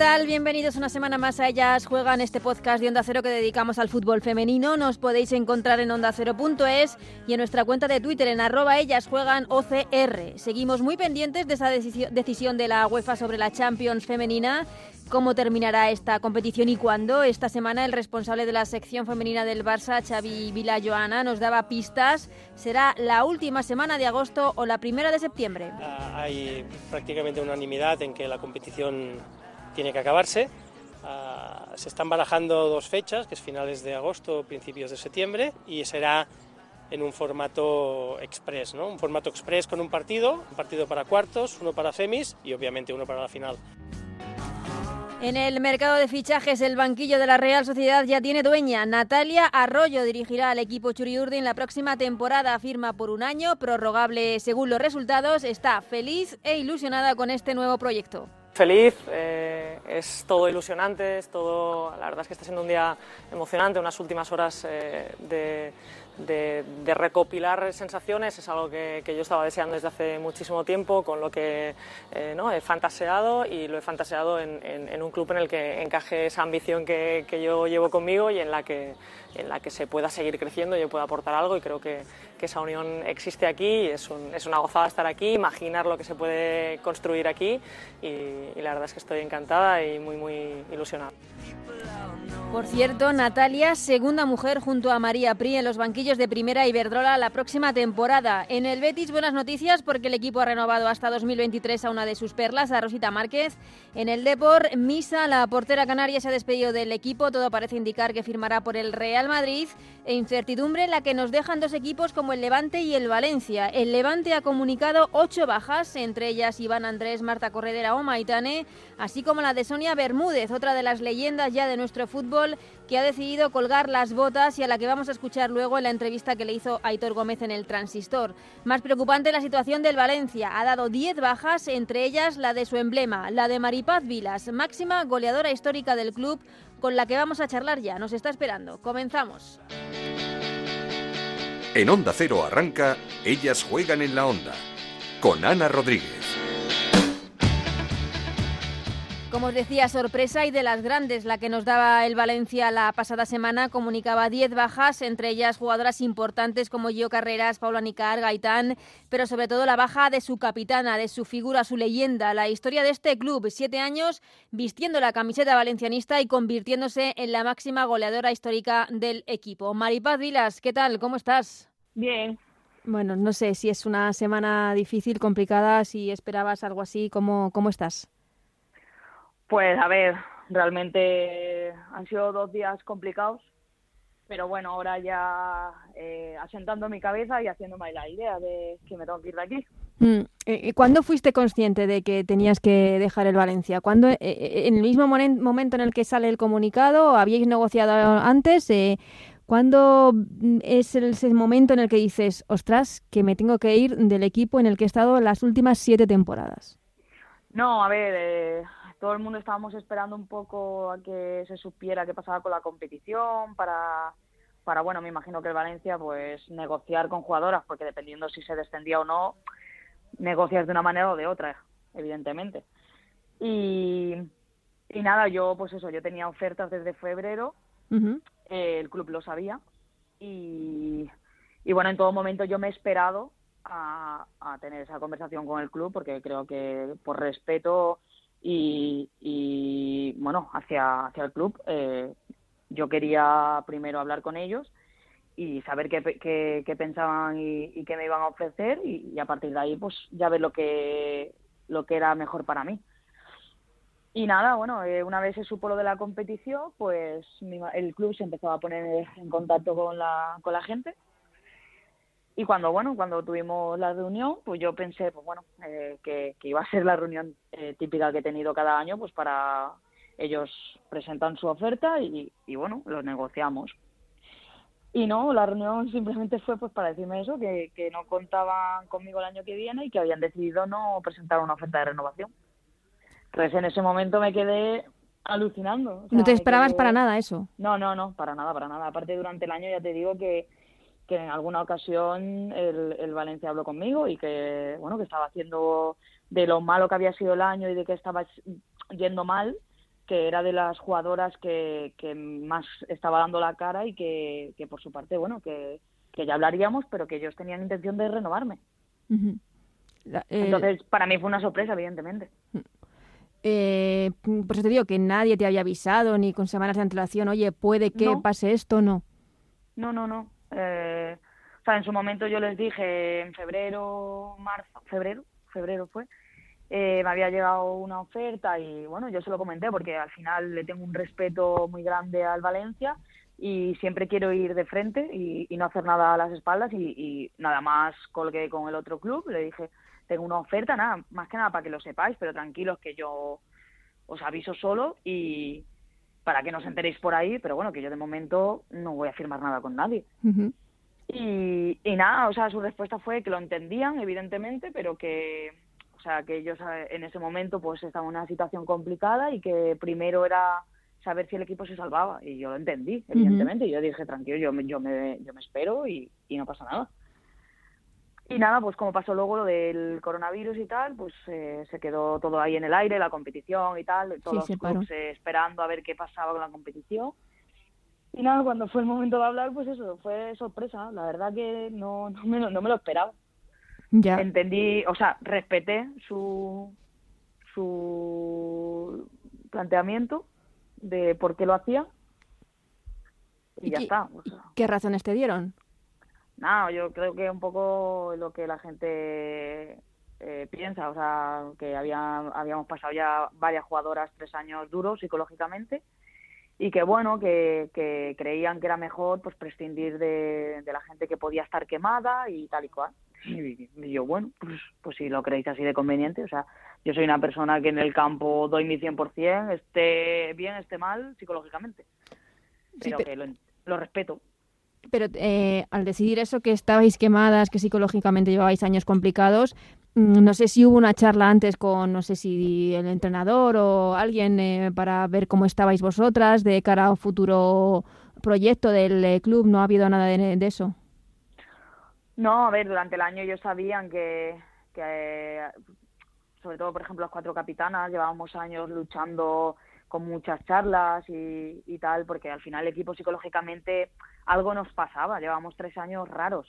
Tal? Bienvenidos una semana más a Ellas Juegan, este podcast de Onda Cero que dedicamos al fútbol femenino. Nos podéis encontrar en ondacero.es y en nuestra cuenta de Twitter en arroba Ellas Juegan OCR. Seguimos muy pendientes de esa decisión de la UEFA sobre la Champions femenina cómo terminará esta competición y cuándo. Esta semana el responsable de la sección femenina del Barça, Xavi Joana, nos daba pistas. ¿Será la última semana de agosto o la primera de septiembre? Ah, hay prácticamente unanimidad en que la competición tiene que acabarse. Ah, se están barajando dos fechas, que es finales de agosto, principios de septiembre, y será en un formato express, ¿no? Un formato express con un partido, un partido para cuartos, uno para semis y obviamente uno para la final. En el mercado de fichajes, el banquillo de la Real Sociedad ya tiene dueña. Natalia Arroyo dirigirá al equipo Churiurdi en la próxima temporada. Firma por un año, prorrogable según los resultados. Está feliz e ilusionada con este nuevo proyecto. Feliz, eh, es todo ilusionante, es todo, la verdad es que está siendo un día emocionante, unas últimas horas eh, de, recopilar sensaciones es algo que, yo estaba deseando desde hace muchísimo tiempo, con lo que eh, ¿no? he fantaseado y lo he fantaseado en, un club en el que encaje esa ambición que, que, yo llevo conmigo y en la que, en la que se pueda seguir creciendo y yo pueda aportar algo y creo que, que esa unión existe aquí, es, un, es, una gozada estar aquí, imaginar lo que se puede construir aquí y, y la verdad es que estoy encantada y muy, muy ilusionada. Por cierto, Natalia, segunda mujer junto a María Pri en los banquillos de Primera Iberdrola la próxima temporada. En el Betis, buenas noticias porque el equipo ha renovado hasta 2023 a una de sus perlas, a Rosita Márquez. En el Depor, Misa, la portera canaria, se ha despedido del equipo. Todo parece indicar que firmará por el Real Madrid. E incertidumbre la que nos dejan dos equipos como el Levante y el Valencia. El Levante ha comunicado ocho bajas, entre ellas Iván Andrés, Marta Corredera o Maitane, así como la de Sonia Bermúdez, otra de las leyendas ya de nuestro fútbol que ha decidido colgar las botas y a la que vamos a escuchar luego en la entrevista que le hizo Aitor Gómez en el Transistor. Más preocupante la situación del Valencia. Ha dado 10 bajas, entre ellas la de su emblema, la de Maripaz Vilas, máxima goleadora histórica del club, con la que vamos a charlar ya. Nos está esperando. Comenzamos. En Onda Cero arranca, ellas juegan en la onda, con Ana Rodríguez. Como os decía, sorpresa y de las grandes, la que nos daba el Valencia la pasada semana, comunicaba 10 bajas, entre ellas jugadoras importantes como Gio Carreras, Paula Nicar, Gaitán, pero sobre todo la baja de su capitana, de su figura, su leyenda, la historia de este club, siete años vistiendo la camiseta valencianista y convirtiéndose en la máxima goleadora histórica del equipo. Maripaz Vilas, ¿qué tal? ¿Cómo estás? Bien. Bueno, no sé si es una semana difícil, complicada, si esperabas algo así, ¿cómo, cómo estás? Pues a ver, realmente han sido dos días complicados, pero bueno, ahora ya eh, asentando mi cabeza y haciéndome la idea de que me tengo que ir de aquí. Mm, eh, ¿Cuándo fuiste consciente de que tenías que dejar el Valencia? ¿Cuándo, eh, ¿En el mismo momento en el que sale el comunicado? ¿Habíais negociado antes? ¿Cuándo es el, momento en el que dices, ostras, que me tengo que ir del equipo en el que he estado las últimas siete temporadas? No, a ver, todo el mundo estábamos esperando un poco a que se supiera qué pasaba con la competición para para bueno me imagino que el Valencia pues negociar con jugadoras porque dependiendo si se descendía o no negocias de una manera o de otra evidentemente. Y y nada yo pues eso yo tenía ofertas desde febrero eh, el club lo sabía y y bueno en todo momento yo me he esperado a, a tener esa conversación con el club porque creo que por respeto y, bueno, hacia, hacia el club. Eh, yo quería primero hablar con ellos y saber qué, qué, pensaban y, qué me iban a ofrecer y, a partir de ahí pues ya ver lo que, lo que era mejor para mí. Y nada, bueno, eh, una vez se supo lo de la competición, pues el club se empezó a poner en contacto con la, con la gente y cuando, bueno, cuando tuvimos la reunión, pues yo pensé, pues bueno, eh, que, iba a ser la reunión eh, típica que he tenido cada año, pues para ellos presentan su oferta y, y bueno, lo negociamos. Y no, la reunión simplemente fue pues para decirme eso, que, que no contaban conmigo el año que viene y que habían decidido no presentar una oferta de renovación. Entonces en ese momento me quedé alucinando. no te esperabas para nada eso. No, no, no, para nada, para nada. Aparte durante el año ya te digo que, que en alguna ocasión el, el Valencia habló conmigo y que, bueno, que estaba haciendo de lo malo que había sido el año y de que estaba yendo mal, que era de las jugadoras que, que más estaba dando la cara y que, que por su parte, bueno, que, que ya hablaríamos, pero que ellos tenían intención de renovarme. La- eh, Entonces, para mí fue una sorpresa, evidentemente. eh, por eso te digo que nadie te había avisado ni con semanas de antelación, oye, puede que No. pase esto, no. No, no, no. Eh, o sea, en su momento yo les dije en febrero, marzo, febrero, febrero fue, eh, me había llegado una oferta y bueno, yo se lo comenté porque al final le tengo un respeto muy grande al Valencia y siempre quiero ir de frente y, no hacer nada a las espaldas y, y nada más colgué con el otro club, le dije, tengo una oferta, nada, más que nada para que lo sepáis, pero tranquilos que yo os aviso solo y para que no os enteréis por ahí, pero bueno, que yo de momento no voy a firmar nada con nadie. Y, y nada, o sea, su respuesta fue que lo entendían, evidentemente, pero que, o sea, que ellos eh, en ese momento pues estaban en una situación complicada y que primero era saber si el equipo se salvaba. Y yo lo entendí, evidentemente. Y yo dije, tranquilo, yo me, yo me, yo me espero y, y no pasa nada. Y nada, pues como pasó luego lo del coronavirus y tal, pues eh, se quedó todo ahí en el aire, la competición y tal, todos los paró. clubes eh, esperando a ver qué pasaba con la competición. Y nada, cuando fue el momento de hablar, pues eso, fue sorpresa. La verdad que no, no, me, lo, no me lo esperaba. Ya. Entendí, o sea, respeté su, su planteamiento de por qué lo hacía. Y, ¿Y ya qué- está. o sea. ¿Qué razones te dieron? Nada, yo creo que un poco lo que la gente eh, piensa, o sea, que había, habíamos pasado ya varias jugadoras tres años duros psicológicamente y que bueno, que, que creían que era mejor pues prescindir de, de la gente que podía estar quemada y tal y cual. Y, y yo, bueno, pues, pues si lo creéis así de conveniente, o sea, yo soy una persona que en el campo doy mi 100%, esté bien, esté mal, psicológicamente, pero pe- que lo, lo respeto. Pero eh, al decidir eso, que estabais quemadas, que psicológicamente llevabais años complicados, mm, no sé si hubo una charla antes con, no sé si el entrenador o alguien eh, para ver cómo estabais vosotras de cara a un futuro proyecto del eh, club. No ha habido nada de, eso. No, a ver, durante el año ellos sabían que, que eh, sobre todo, por ejemplo, las cuatro capitanas, llevábamos años luchando con muchas charlas y tal, porque al final el equipo psicológicamente algo nos pasaba, llevábamos tres años raros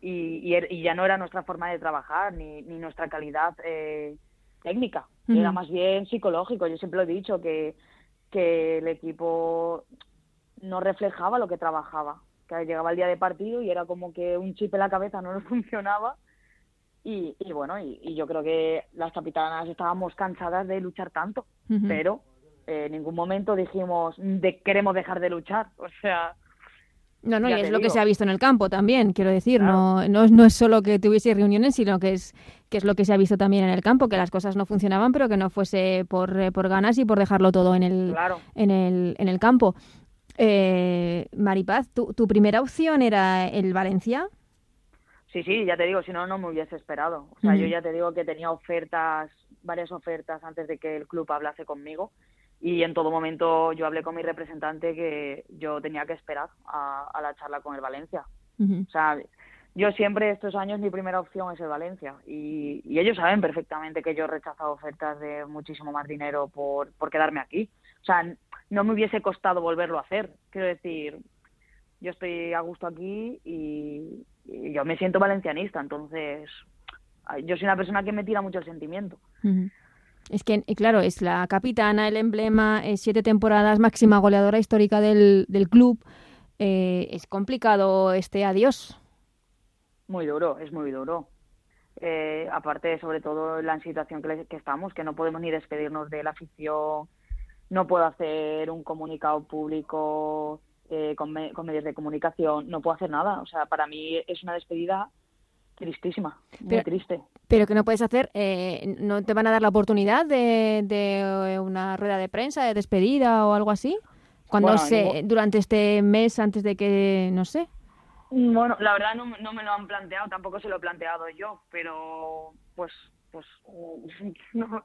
y, y, er- y ya no era nuestra forma de trabajar ni, ni nuestra calidad eh, técnica, era más bien psicológico. Yo siempre lo he dicho que, que el equipo no reflejaba lo que trabajaba, que llegaba el día de partido y era como que un chip en la cabeza no nos funcionaba. Y, y bueno, y, y yo creo que las capitanas estábamos cansadas de luchar tanto, pero eh, en ningún momento dijimos de queremos dejar de luchar, o sea, No, no, y es lo que se ha visto en el campo también, quiero decir, Claro. no, no, es, no es solo que tuviese reuniones, sino que es, que es lo que se ha visto también en el campo, que las cosas no funcionaban, pero que no fuese por, eh, por ganas y por dejarlo todo en el, claro. en el, en el campo. Eh, Maripaz, ¿tu, ¿tu primera opción era el Valencia? Sí, sí, ya te digo, si no, no me hubiese esperado. O sea, yo ya te digo que tenía ofertas, varias ofertas antes de que el club hablase conmigo y en todo momento yo hablé con mi representante que yo tenía que esperar a, a la charla con el Valencia. O sea, yo siempre estos años mi primera opción es el Valencia y, y ellos saben perfectamente que yo he rechazado ofertas de muchísimo más dinero por, por quedarme aquí. O sea, no me hubiese costado volverlo a hacer. Quiero decir, yo estoy a gusto aquí y, y yo me siento valencianista, entonces yo soy una persona que me tira mucho el sentimiento. Ujú. Es que, eh, claro, es la capitana, el emblema, es siete temporadas, máxima goleadora histórica del, del club. Eh, es complicado este adiós. Muy duro, es muy duro. Eh, aparte, sobre todo, la situación que, que estamos, que no podemos ni despedirnos de la afición, no puedo hacer un comunicado público eh, con, con medios de comunicación, no puedo hacer nada. O sea, para mí es una despedida tristísima, muy Pero- triste. Pero que no puedes hacer, eh, ¿no te van a dar la oportunidad de, de una rueda de prensa, de despedida o algo así? Cuando Bueno, se, ningún- durante este mes, antes de que, no sé. Bueno, la verdad no, no me lo han planteado, tampoco se lo he planteado yo, pero pues pues no,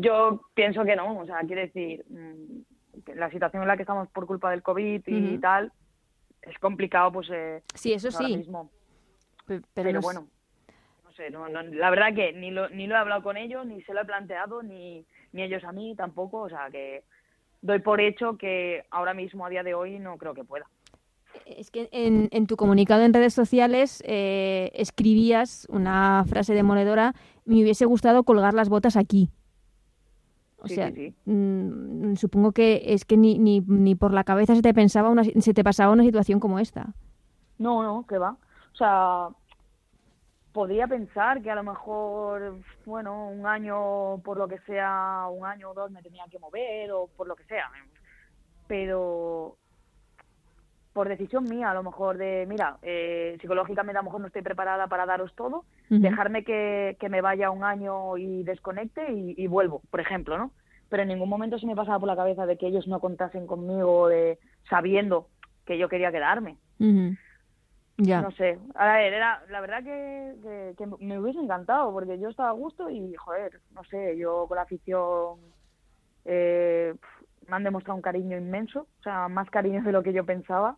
yo pienso que no, o sea, quiere decir, mm, la situación en la que estamos por culpa del COVID y tal, es complicado, pues... Eh, sí, eso pues sí. Mismo. Pero, bueno, no sé, la verdad que ni lo, ni lo he hablado con ellos, ni se lo he planteado, ni, ni ellos a mí tampoco, o sea, que doy por hecho que ahora mismo, a día de hoy, no creo que pueda. Es que en, en tu comunicado en redes sociales eh, escribías una frase demoledora, me hubiese gustado colgar las botas aquí. O sea, mm, supongo que es que ni, ni, ni por la cabeza se te pensaba una, se te pasaba una situación como esta. No, no, que va. O sea, podría pensar que a lo mejor, bueno, un año, por lo que sea, un año o dos me tenía que mover o por lo que sea. Pero por decisión mía, a lo mejor de, mira, eh, psicológicamente a lo mejor no estoy preparada para daros todo, dejarme que, me vaya un año y desconecte y, vuelvo, por ejemplo, ¿no? Pero en ningún momento se me pasaba por la cabeza de que ellos no contasen conmigo, de sabiendo que yo quería quedarme. Ya. No sé, a ver, era, la verdad que, que, me hubiese encantado porque yo estaba a gusto y, joder, no sé, yo con la afición eh, me han demostrado un cariño inmenso, o sea, más cariño de lo que yo pensaba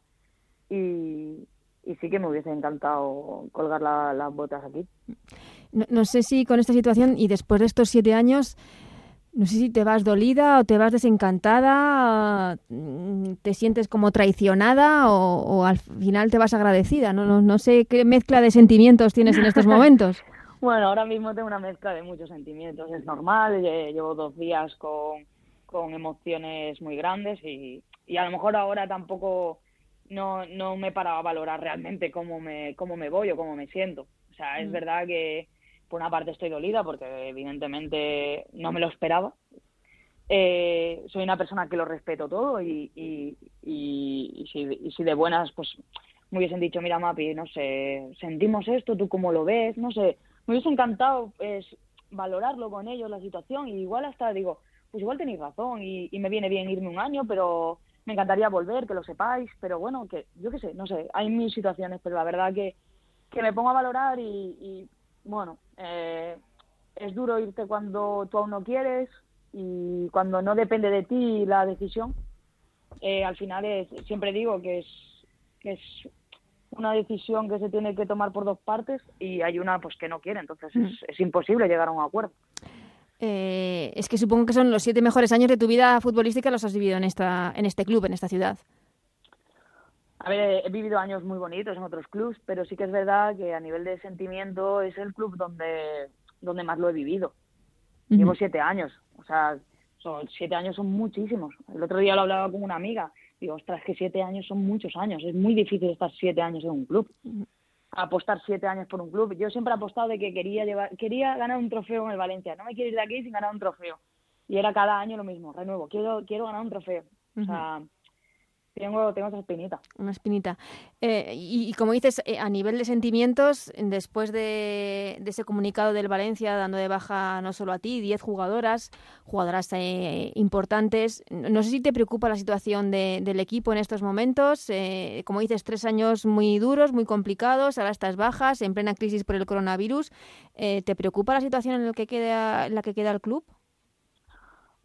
y, sí que me hubiese encantado colgar las botas aquí. No, sé si con esta situación y después de estos siete años, no sé si te vas dolida o te vas desencantada, mm, te sientes como traicionada o, al final te vas agradecida. No, no, sé qué mezcla de sentimientos tienes en estos momentos. bueno, ahora mismo tengo una mezcla de muchos sentimientos, es normal, llevo dos días con, con emociones muy grandes y, y a lo mejor ahora tampoco no, no me paraba a valorar realmente cómo me, cómo me voy o cómo me siento. O sea, es mm. verdad que por una parte estoy dolida porque evidentemente no me lo esperaba. Eh, soy una persona que lo respeto todo y, si, de buenas pues me hubiesen dicho, mira Mapi, no sé, sentimos esto, tú cómo lo ves, no sé, me hubiese encantado pues, valorarlo con ellos la situación y igual hasta digo, pues igual tenéis razón y me viene bien irme un año, pero me encantaría volver, que lo sepáis, pero bueno, que yo qué sé, no sé, hay mil situaciones, pero la verdad que, que me pongo a valorar y, bueno, eh, es duro irte cuando tú aún no quieres y cuando no depende de ti la decisión. Eh, al final es, siempre digo que es, que es una decisión que se tiene que tomar por dos partes y hay una pues que no quiere, entonces es, es imposible llegar a un acuerdo. Eh, es que supongo que son los siete mejores años de tu vida futbolística los has vivido en, esta, en este club, en esta ciudad. A ver, he vivido años muy bonitos en otros clubes, pero sí que es verdad que a nivel de sentimiento es el club donde, donde más lo he vivido. Llevo siete años, o sea, son, siete años son muchísimos. El otro día lo hablaba con una amiga, digo, ostras, que siete años son muchos años, es muy difícil estar siete años en un club apostar siete años por un club. Yo siempre he apostado de que quería llevar, quería ganar un trofeo en el Valencia. No me quiero ir de aquí sin ganar un trofeo. Y era cada año lo mismo, renuevo. Quiero, quiero ganar un trofeo. O sea, tengo, tengo esa espinita. Una espinita. Eh, y, como dices, eh, a nivel de sentimientos, después de, ese comunicado del Valencia dando de baja no solo a ti, 10 jugadoras, jugadoras eh, importantes, no sé si te preocupa la situación del equipo en estos momentos. como dices, tres años muy duros, muy complicados, ahora estás bajas, en plena crisis por el coronavirus. ¿Te preocupa la situación en la que queda, en la que queda el club?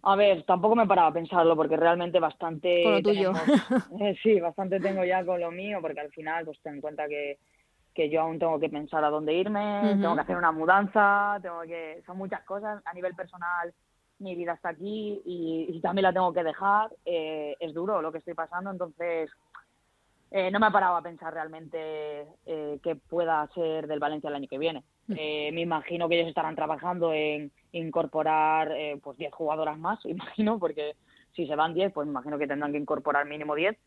A ver, tampoco me paraba a pensarlo porque realmente bastante... Con lo tuyo. Eh, sí, bastante tengo ya con lo mío porque al final pues ten en cuenta que, que yo aún tengo que pensar a dónde irme, tengo que hacer una mudanza, tengo que... Son muchas cosas a nivel personal. Mi vida está aquí y, también la tengo que dejar. Eh, es duro lo que estoy pasando, entonces eh, no me paraba a pensar realmente eh, qué pueda ser del Valencia el año que viene. Mm. Eh, me imagino que ellos estarán trabajando en incorporar eh, pues 10 jugadoras más, imagino, porque si se van 10, pues me imagino que tendrán que incorporar mínimo 10.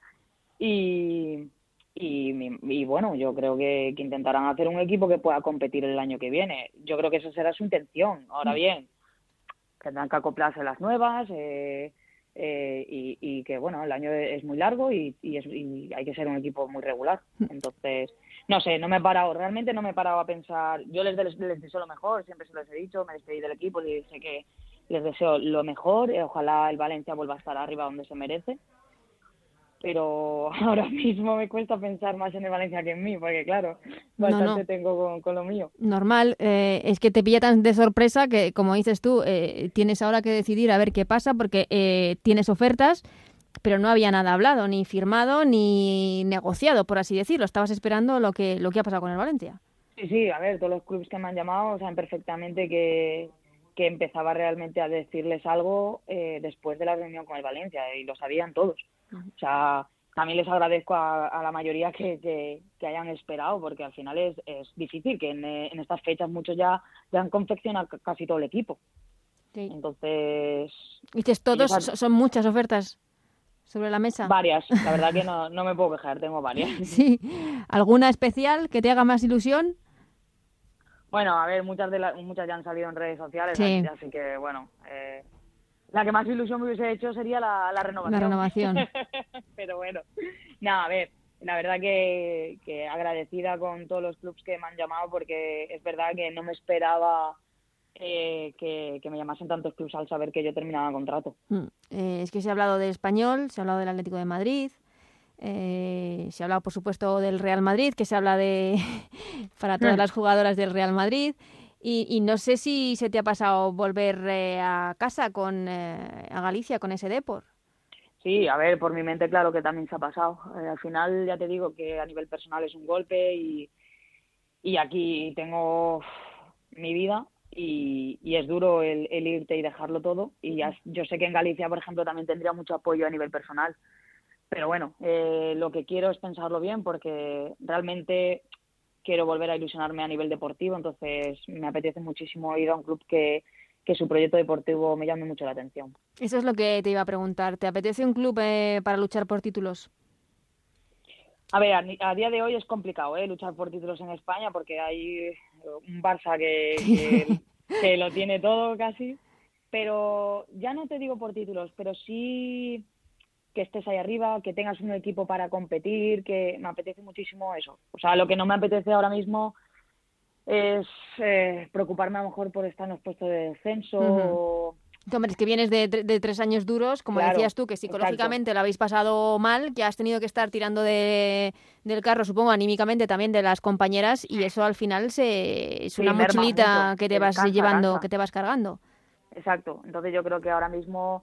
Y, y, bueno, yo creo que, intentarán hacer un equipo que pueda competir el año que viene. Yo creo que esa será su intención. Ahora mm. bien, tendrán que acoplarse las nuevas. Eh, eh, y, que bueno el año es muy largo y, hay que ser un equipo muy regular. Entonces no sé no me he parado realmente no me he parado a pensar. Yo les, les, deseo lo mejor siempre se los he dicho me despedí del equipo y sé que les deseo lo mejor eh, ojalá el Valencia vuelva a estar arriba donde se merece pero ahora mismo me cuesta pensar más en el Valencia que en mí, porque claro, bastante tengo con, lo mío. Normal, eh, es que te pilla tan de sorpresa que, como dices tú, eh, tienes ahora que decidir a ver qué pasa, porque eh, tienes ofertas, pero no había nada hablado, ni firmado, ni negociado, por así decirlo. Estabas esperando lo que, lo que ha pasado con el Valencia. Sí, sí, a ver, todos los clubes que me han llamado saben perfectamente que, que empezaba realmente a decirles algo después de la reunión con el Valencia, y lo sabían todos. O sea, también les agradezco a, la mayoría que, que, hayan esperado, porque al final es, es difícil, que en, en, estas fechas muchos ya, ya han confeccionado casi todo el equipo. Sí. Entonces... Dices, todos son muchas ofertas sobre la mesa. Varias, la verdad que no, no me puedo quejar, tengo varias. Sí. ¿Alguna especial que te haga más ilusión? Bueno, a ver, muchas de las, muchas ya han salido en redes sociales, así, que bueno, eh, la que más ilusión me hubiese hecho sería la, renovación. La renovación. Pero bueno, nada, a ver, la verdad que, agradecida con todos los clubes que me han llamado porque es verdad que no me esperaba eh, que, me llamasen tantos clubes al saber que yo terminaba contrato. Mm, eh, es que se ha hablado de Español, se ha hablado del Atlético de Madrid, eh, se ha hablado por supuesto del Real Madrid, que se habla de para todas las jugadoras del Real Madrid. Y, no sé si se te ha pasado volver eh, a casa con eh, a Galicia con ese Depor. Sí, a ver, por mi mente claro que también se ha pasado. Eh, al final ya te digo que a nivel personal es un golpe y, y aquí tengo mi vida y, y es duro el, el, irte y dejarlo todo. Y ya, yo sé que en Galicia, por ejemplo, también tendría mucho apoyo a nivel personal. Pero bueno, lo que quiero es pensarlo bien porque realmente quiero volver a ilusionarme a nivel deportivo, entonces me apetece muchísimo ir a un club que, su proyecto deportivo me llame mucho la atención. Eso es lo que te iba a preguntar. ¿Te apetece un club eh, para luchar por títulos? A ver, a, día de hoy es complicado ¿eh? luchar por títulos en España porque hay un Barça que, que lo tiene todo casi, pero ya no te digo por títulos, pero sí que estés ahí arriba, que tengas un equipo para competir, que me apetece muchísimo eso. O sea, lo que no me apetece ahora mismo es eh, preocuparme a lo mejor por estar en los puestos de descenso. Hombre, es que vienes de, tres años duros, como decías tú, que psicológicamente lo habéis pasado mal, que has tenido que estar tirando de, del carro, supongo, anímicamente también de las compañeras, y eso al final se, es una mochilita que te vas llevando, que te vas cargando. Exacto. Entonces yo creo que ahora mismo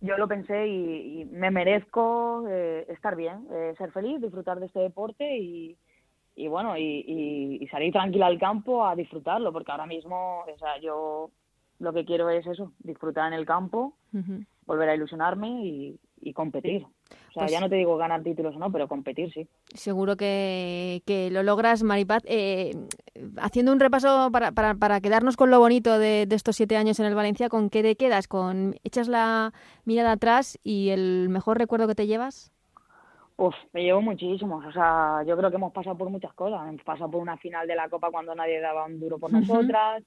yo lo pensé y, me merezco eh, estar bien, eh, ser feliz, disfrutar de este deporte y, y bueno, y, salir tranquila al campo a disfrutarlo, porque ahora mismo, o sea, yo lo que quiero es eso, disfrutar en el campo, volver a ilusionarme y, y competir. O sea, pues ya no te digo ganar títulos o no, pero competir sí. Seguro que, que lo logras, Maripaz. Eh, haciendo un repaso para, para, para, quedarnos con lo bonito de, de, estos siete años en el Valencia, ¿con qué te quedas? ¿Con echas la mirada atrás y el mejor recuerdo que te llevas? Uf, me llevo muchísimos. O sea, yo creo que hemos pasado por muchas cosas. Hemos pasado por una final de la Copa cuando nadie daba un duro por nosotras.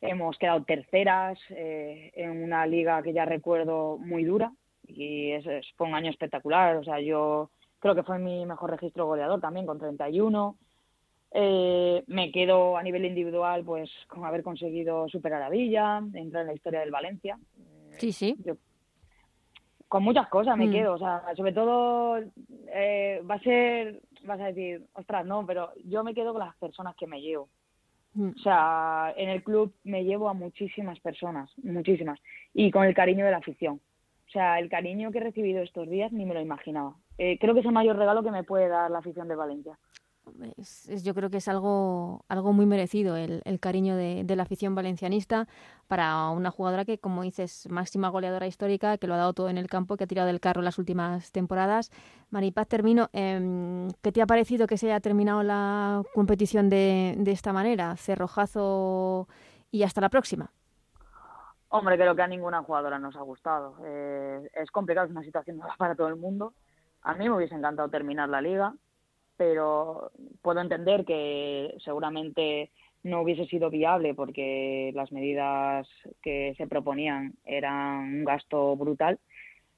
Hemos quedado terceras eh, en una liga que ya recuerdo muy dura, y es, fue un año espectacular. O sea, yo creo que fue mi mejor registro goleador también, con 31. Eh, me quedo a nivel individual pues con haber conseguido superar a Villa, entrar en la historia del Valencia. Sí, sí. con muchas cosas me mm. quedo, o sea, sobre todo eh, va a ser, vas a decir, ostras, no, pero yo me quedo con las personas que me llevo. Mm. O sea, en el club me llevo a muchísimas personas, muchísimas, y con el cariño de la afición. O sea, el cariño que he recibido estos días ni me lo imaginaba. Eh, creo que es el mayor regalo que me puede dar la afición de Valencia. yo creo que es algo, algo muy merecido el, cariño de, la afición valencianista para una jugadora que, como dices, máxima goleadora histórica, que lo ha dado todo en el campo, que ha tirado del carro las últimas temporadas. Maripaz, termino. Eh, ¿Qué te ha parecido que se haya terminado la competición de, de esta manera? Cerrojazo y hasta la próxima. Hombre, creo que a ninguna jugadora nos ha gustado. Eh, es complicado, es una situación nueva para todo el mundo. A mí me hubiese encantado terminar la liga, pero puedo entender que seguramente no hubiese sido viable porque las medidas que se proponían eran un gasto brutal.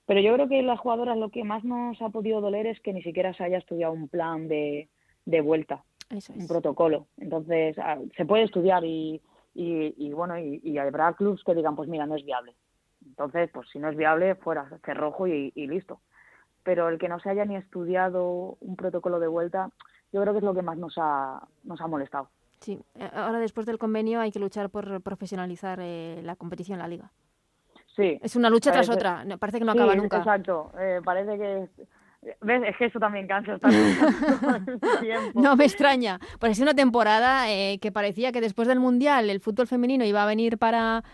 Pero yo creo que las jugadoras lo que más nos ha podido doler es que ni siquiera se haya estudiado un plan de, de vuelta, un protocolo. Entonces, ah, se puede estudiar y y, bueno, y, habrá clubs que digan, pues mira, no es viable. Entonces, pues si no es viable, fuera, cerrojo y, y listo. pero el que no se haya ni estudiado un protocolo de vuelta, yo creo que es lo que más nos ha, nos ha molestado. Sí, eh, ahora después del convenio hay que luchar por profesionalizar eh, la competición, la liga. Sí. Es una lucha tras otra, parece que no acaba nunca. Exacto, eh, parece que ¿Ves? Es que eso también cansa tiempo. No me extraña. Pues es una temporada que parecía que después del Mundial el fútbol femenino iba a venir para,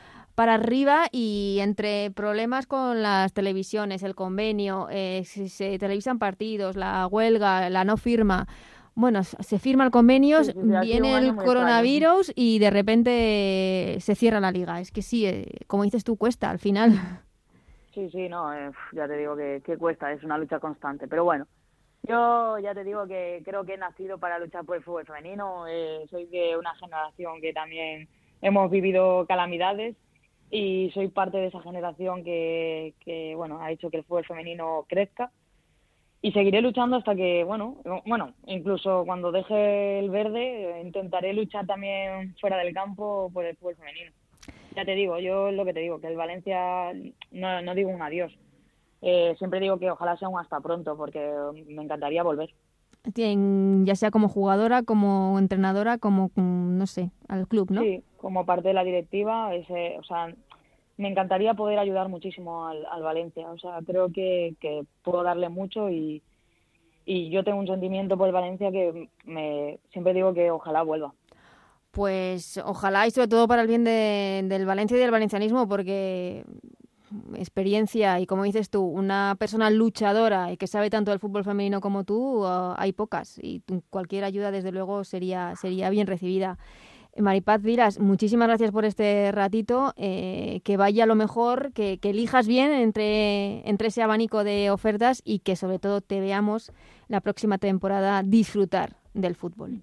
para arriba y entre problemas con las televisiones, el convenio, eh, se televisan partidos, la huelga, la no firma. Bueno, se firma el convenio, viene el coronavirus y de repente se cierra la liga. Es que sí, eh, como dices tú, cuesta al final. Sí, sí, no, eh, ya te digo que, que, cuesta, es una lucha constante. Pero bueno, yo ya te digo que creo que he nacido para luchar por el fútbol femenino. soy de una generación que también hemos vivido calamidades y soy parte de esa generación que, que bueno ha hecho que el fútbol femenino crezca y seguiré luchando hasta que bueno bueno incluso cuando deje el verde intentaré luchar también fuera del campo por el fútbol femenino ya te digo yo lo que te digo que el Valencia no, no digo un adiós eh, siempre digo que ojalá sea un hasta pronto porque me encantaría volver ya sea como jugadora, como entrenadora, como, no sé, al club, ¿no? Sí, como parte de la directiva, ese, o sea, me encantaría poder ayudar muchísimo al, Valencia, o sea, creo que, que puedo darle mucho y, y yo tengo un sentimiento por el Valencia que me siempre digo que ojalá vuelva. Pues ojalá y sobre todo para el bien de, del Valencia y del valencianismo, porque experiencia y como dices tú, una persona luchadora y que sabe tanto del fútbol femenino como tú, uh, hay pocas y cualquier ayuda desde luego sería, sería bien recibida. Maripaz Viras, muchísimas gracias por este ratito, eh, que vaya lo mejor, que, que, elijas bien entre, entre ese abanico de ofertas y que sobre todo te veamos la próxima temporada disfrutar del fútbol.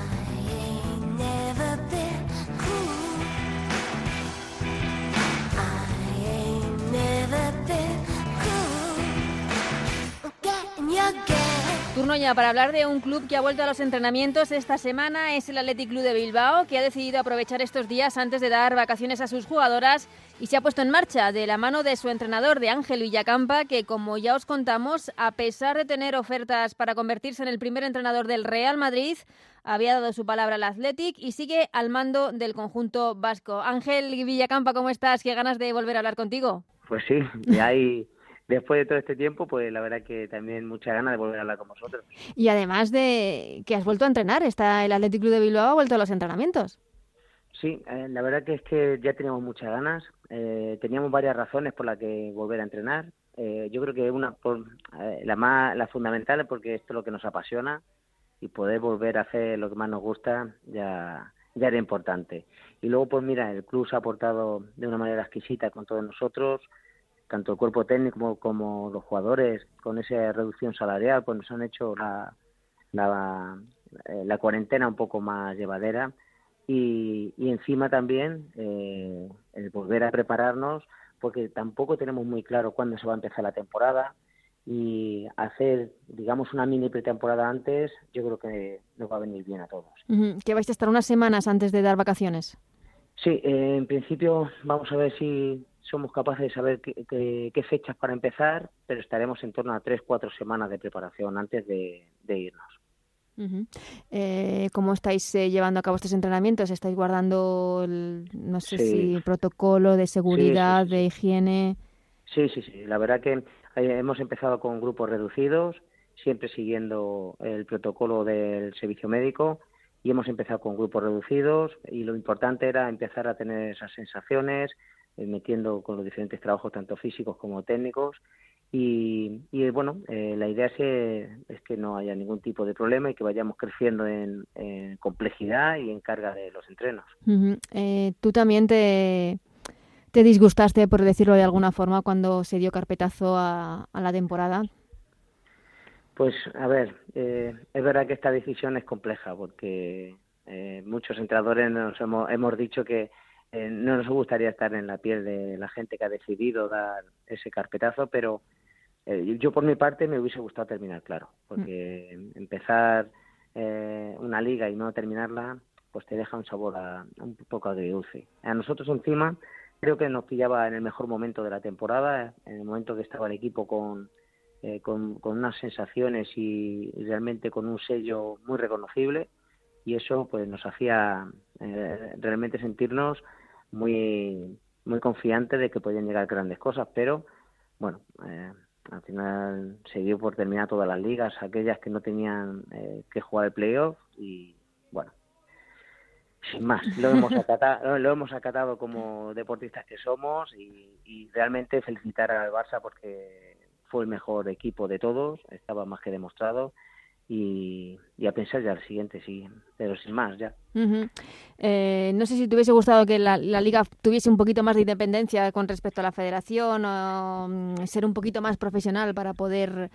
Turno ya para hablar de un club que ha vuelto a los entrenamientos esta semana, es el Athletic Club de Bilbao, que ha decidido aprovechar estos días antes de dar vacaciones a sus jugadoras y se ha puesto en marcha de la mano de su entrenador, de Ángel Villacampa, que como ya os contamos, a pesar de tener ofertas para convertirse en el primer entrenador del Real Madrid, había dado su palabra al Athletic y sigue al mando del conjunto vasco. Ángel Villacampa, ¿cómo estás? Qué ganas de volver a hablar contigo. Pues sí, y hay después de todo este tiempo, pues la verdad que también mucha ganas de volver a hablar con vosotros. Y además de que has vuelto a entrenar, está el Athletic Club de Bilbao ha vuelto a los entrenamientos. Sí, eh, la verdad que es que ya teníamos muchas ganas, eh, teníamos varias razones por las que volver a entrenar. Eh, yo creo que una por, la más la fundamental es porque esto es lo que nos apasiona y poder volver a hacer lo que más nos gusta ya ya era importante. Y luego pues mira, el club se ha aportado de una manera exquisita con todos nosotros, tanto el cuerpo técnico como, los jugadores, con esa reducción salarial, pues nos han hecho la, la, eh, la cuarentena un poco más llevadera y, y encima también eh, el volver a prepararnos, porque tampoco tenemos muy claro cuándo se va a empezar la temporada y hacer, digamos, una mini pretemporada antes, yo creo que nos va a venir bien a todos. ¿Que vais a estar unas semanas antes de dar vacaciones? Sí, eh, en principio vamos a ver si somos capaces de saber qué, fechas para empezar, pero estaremos en torno a tres, cuatro semanas de preparación antes de, irnos. Eh, ¿Cómo estáis eh, llevando a cabo estos entrenamientos? ¿Estáis guardando, el, no sé si, protocolo de seguridad, de higiene? Sí, sí, sí. La verdad que eh, hemos empezado con grupos reducidos, siempre siguiendo el protocolo del servicio médico y hemos empezado con grupos reducidos y lo importante era empezar a tener esas sensaciones, metiendo con los diferentes trabajos, tanto físicos como técnicos. Y, y bueno, eh, la idea es, es, que no haya ningún tipo de problema y que vayamos creciendo en, complejidad y en carga de los entrenos. Eh, Tú también te, te disgustaste, por decirlo de alguna forma, cuando se dio carpetazo a, a la temporada. Pues a ver, es verdad que esta decisión es compleja porque muchos entrenadores nos hemos, hemos dicho que eh, no nos gustaría estar en la piel de la gente que ha decidido dar ese carpetazo, pero eh, yo por mi parte me hubiese gustado terminar, claro, porque mm. empezar eh, una liga y no terminarla, pues te deja un sabor a, un poco agridulce. A nosotros encima creo que nos pillaba en el mejor momento de la temporada, en el momento que estaba el equipo con, eh, con, unas sensaciones y, realmente con un sello muy reconocible y eso pues nos hacía eh, realmente sentirnos muy muy confiantes de que podían llegar grandes cosas, pero bueno, eh, al final se dio por terminar todas las ligas, aquellas que no tenían que jugar el playoff y bueno, sin más, lo hemos acatado, lo hemos acatado como deportistas que somos y, y realmente felicitar al Barça porque fue el mejor equipo de todos, estaba más que demostrado. Y, a pensar ya al siguiente, sí, pero sin más ya. Eh, no sé si te hubiese gustado que la, liga tuviese un poquito más de independencia con respecto a la federación o mm, ser un poquito más profesional para poder...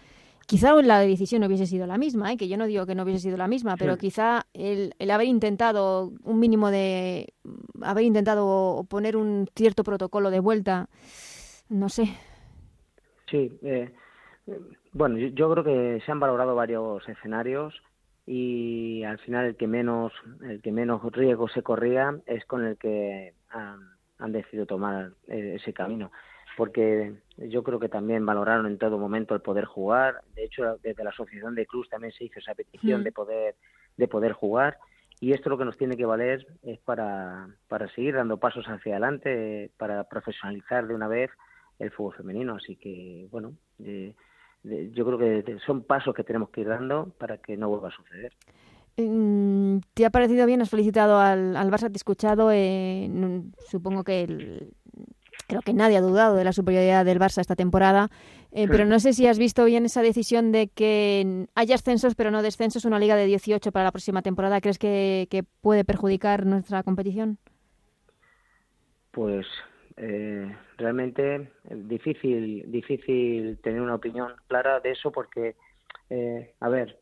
Quizá la decisión no hubiese sido la misma, ¿eh? que yo no digo que no hubiese sido la misma, pero quizá el, el, haber intentado un mínimo de... haber intentado poner un cierto protocolo de vuelta, no sé, Sí, eh, bueno, yo, creo que se han valorado varios escenarios y al final el que menos el que menos riesgo se corría es con el que han, decidido tomar eh, ese camino. Porque yo creo que también valoraron en todo momento el poder jugar. De hecho desde la asociación de clubs también se hizo esa petición de poder de poder jugar. Y esto lo que nos tiene que valer es para para seguir dando pasos hacia adelante para profesionalizar de una vez el fútbol femenino. Así que, bueno, eh, yo creo que son pasos que tenemos que ir dando para que no vuelva a suceder. Mm, ¿Te ha parecido bien? Has felicitado al, al Barça, te he escuchado. Eh, supongo que creo que nadie ha dudado de la superioridad del Barça esta temporada, eh, pero no sé si has visto bien esa decisión de que haya ascensos pero no descensos, una liga de 18 para la próxima temporada. ¿Crees que, que puede perjudicar nuestra competición? Pues eh, realmente difícil difícil tener una opinión clara de eso porque eh, a ver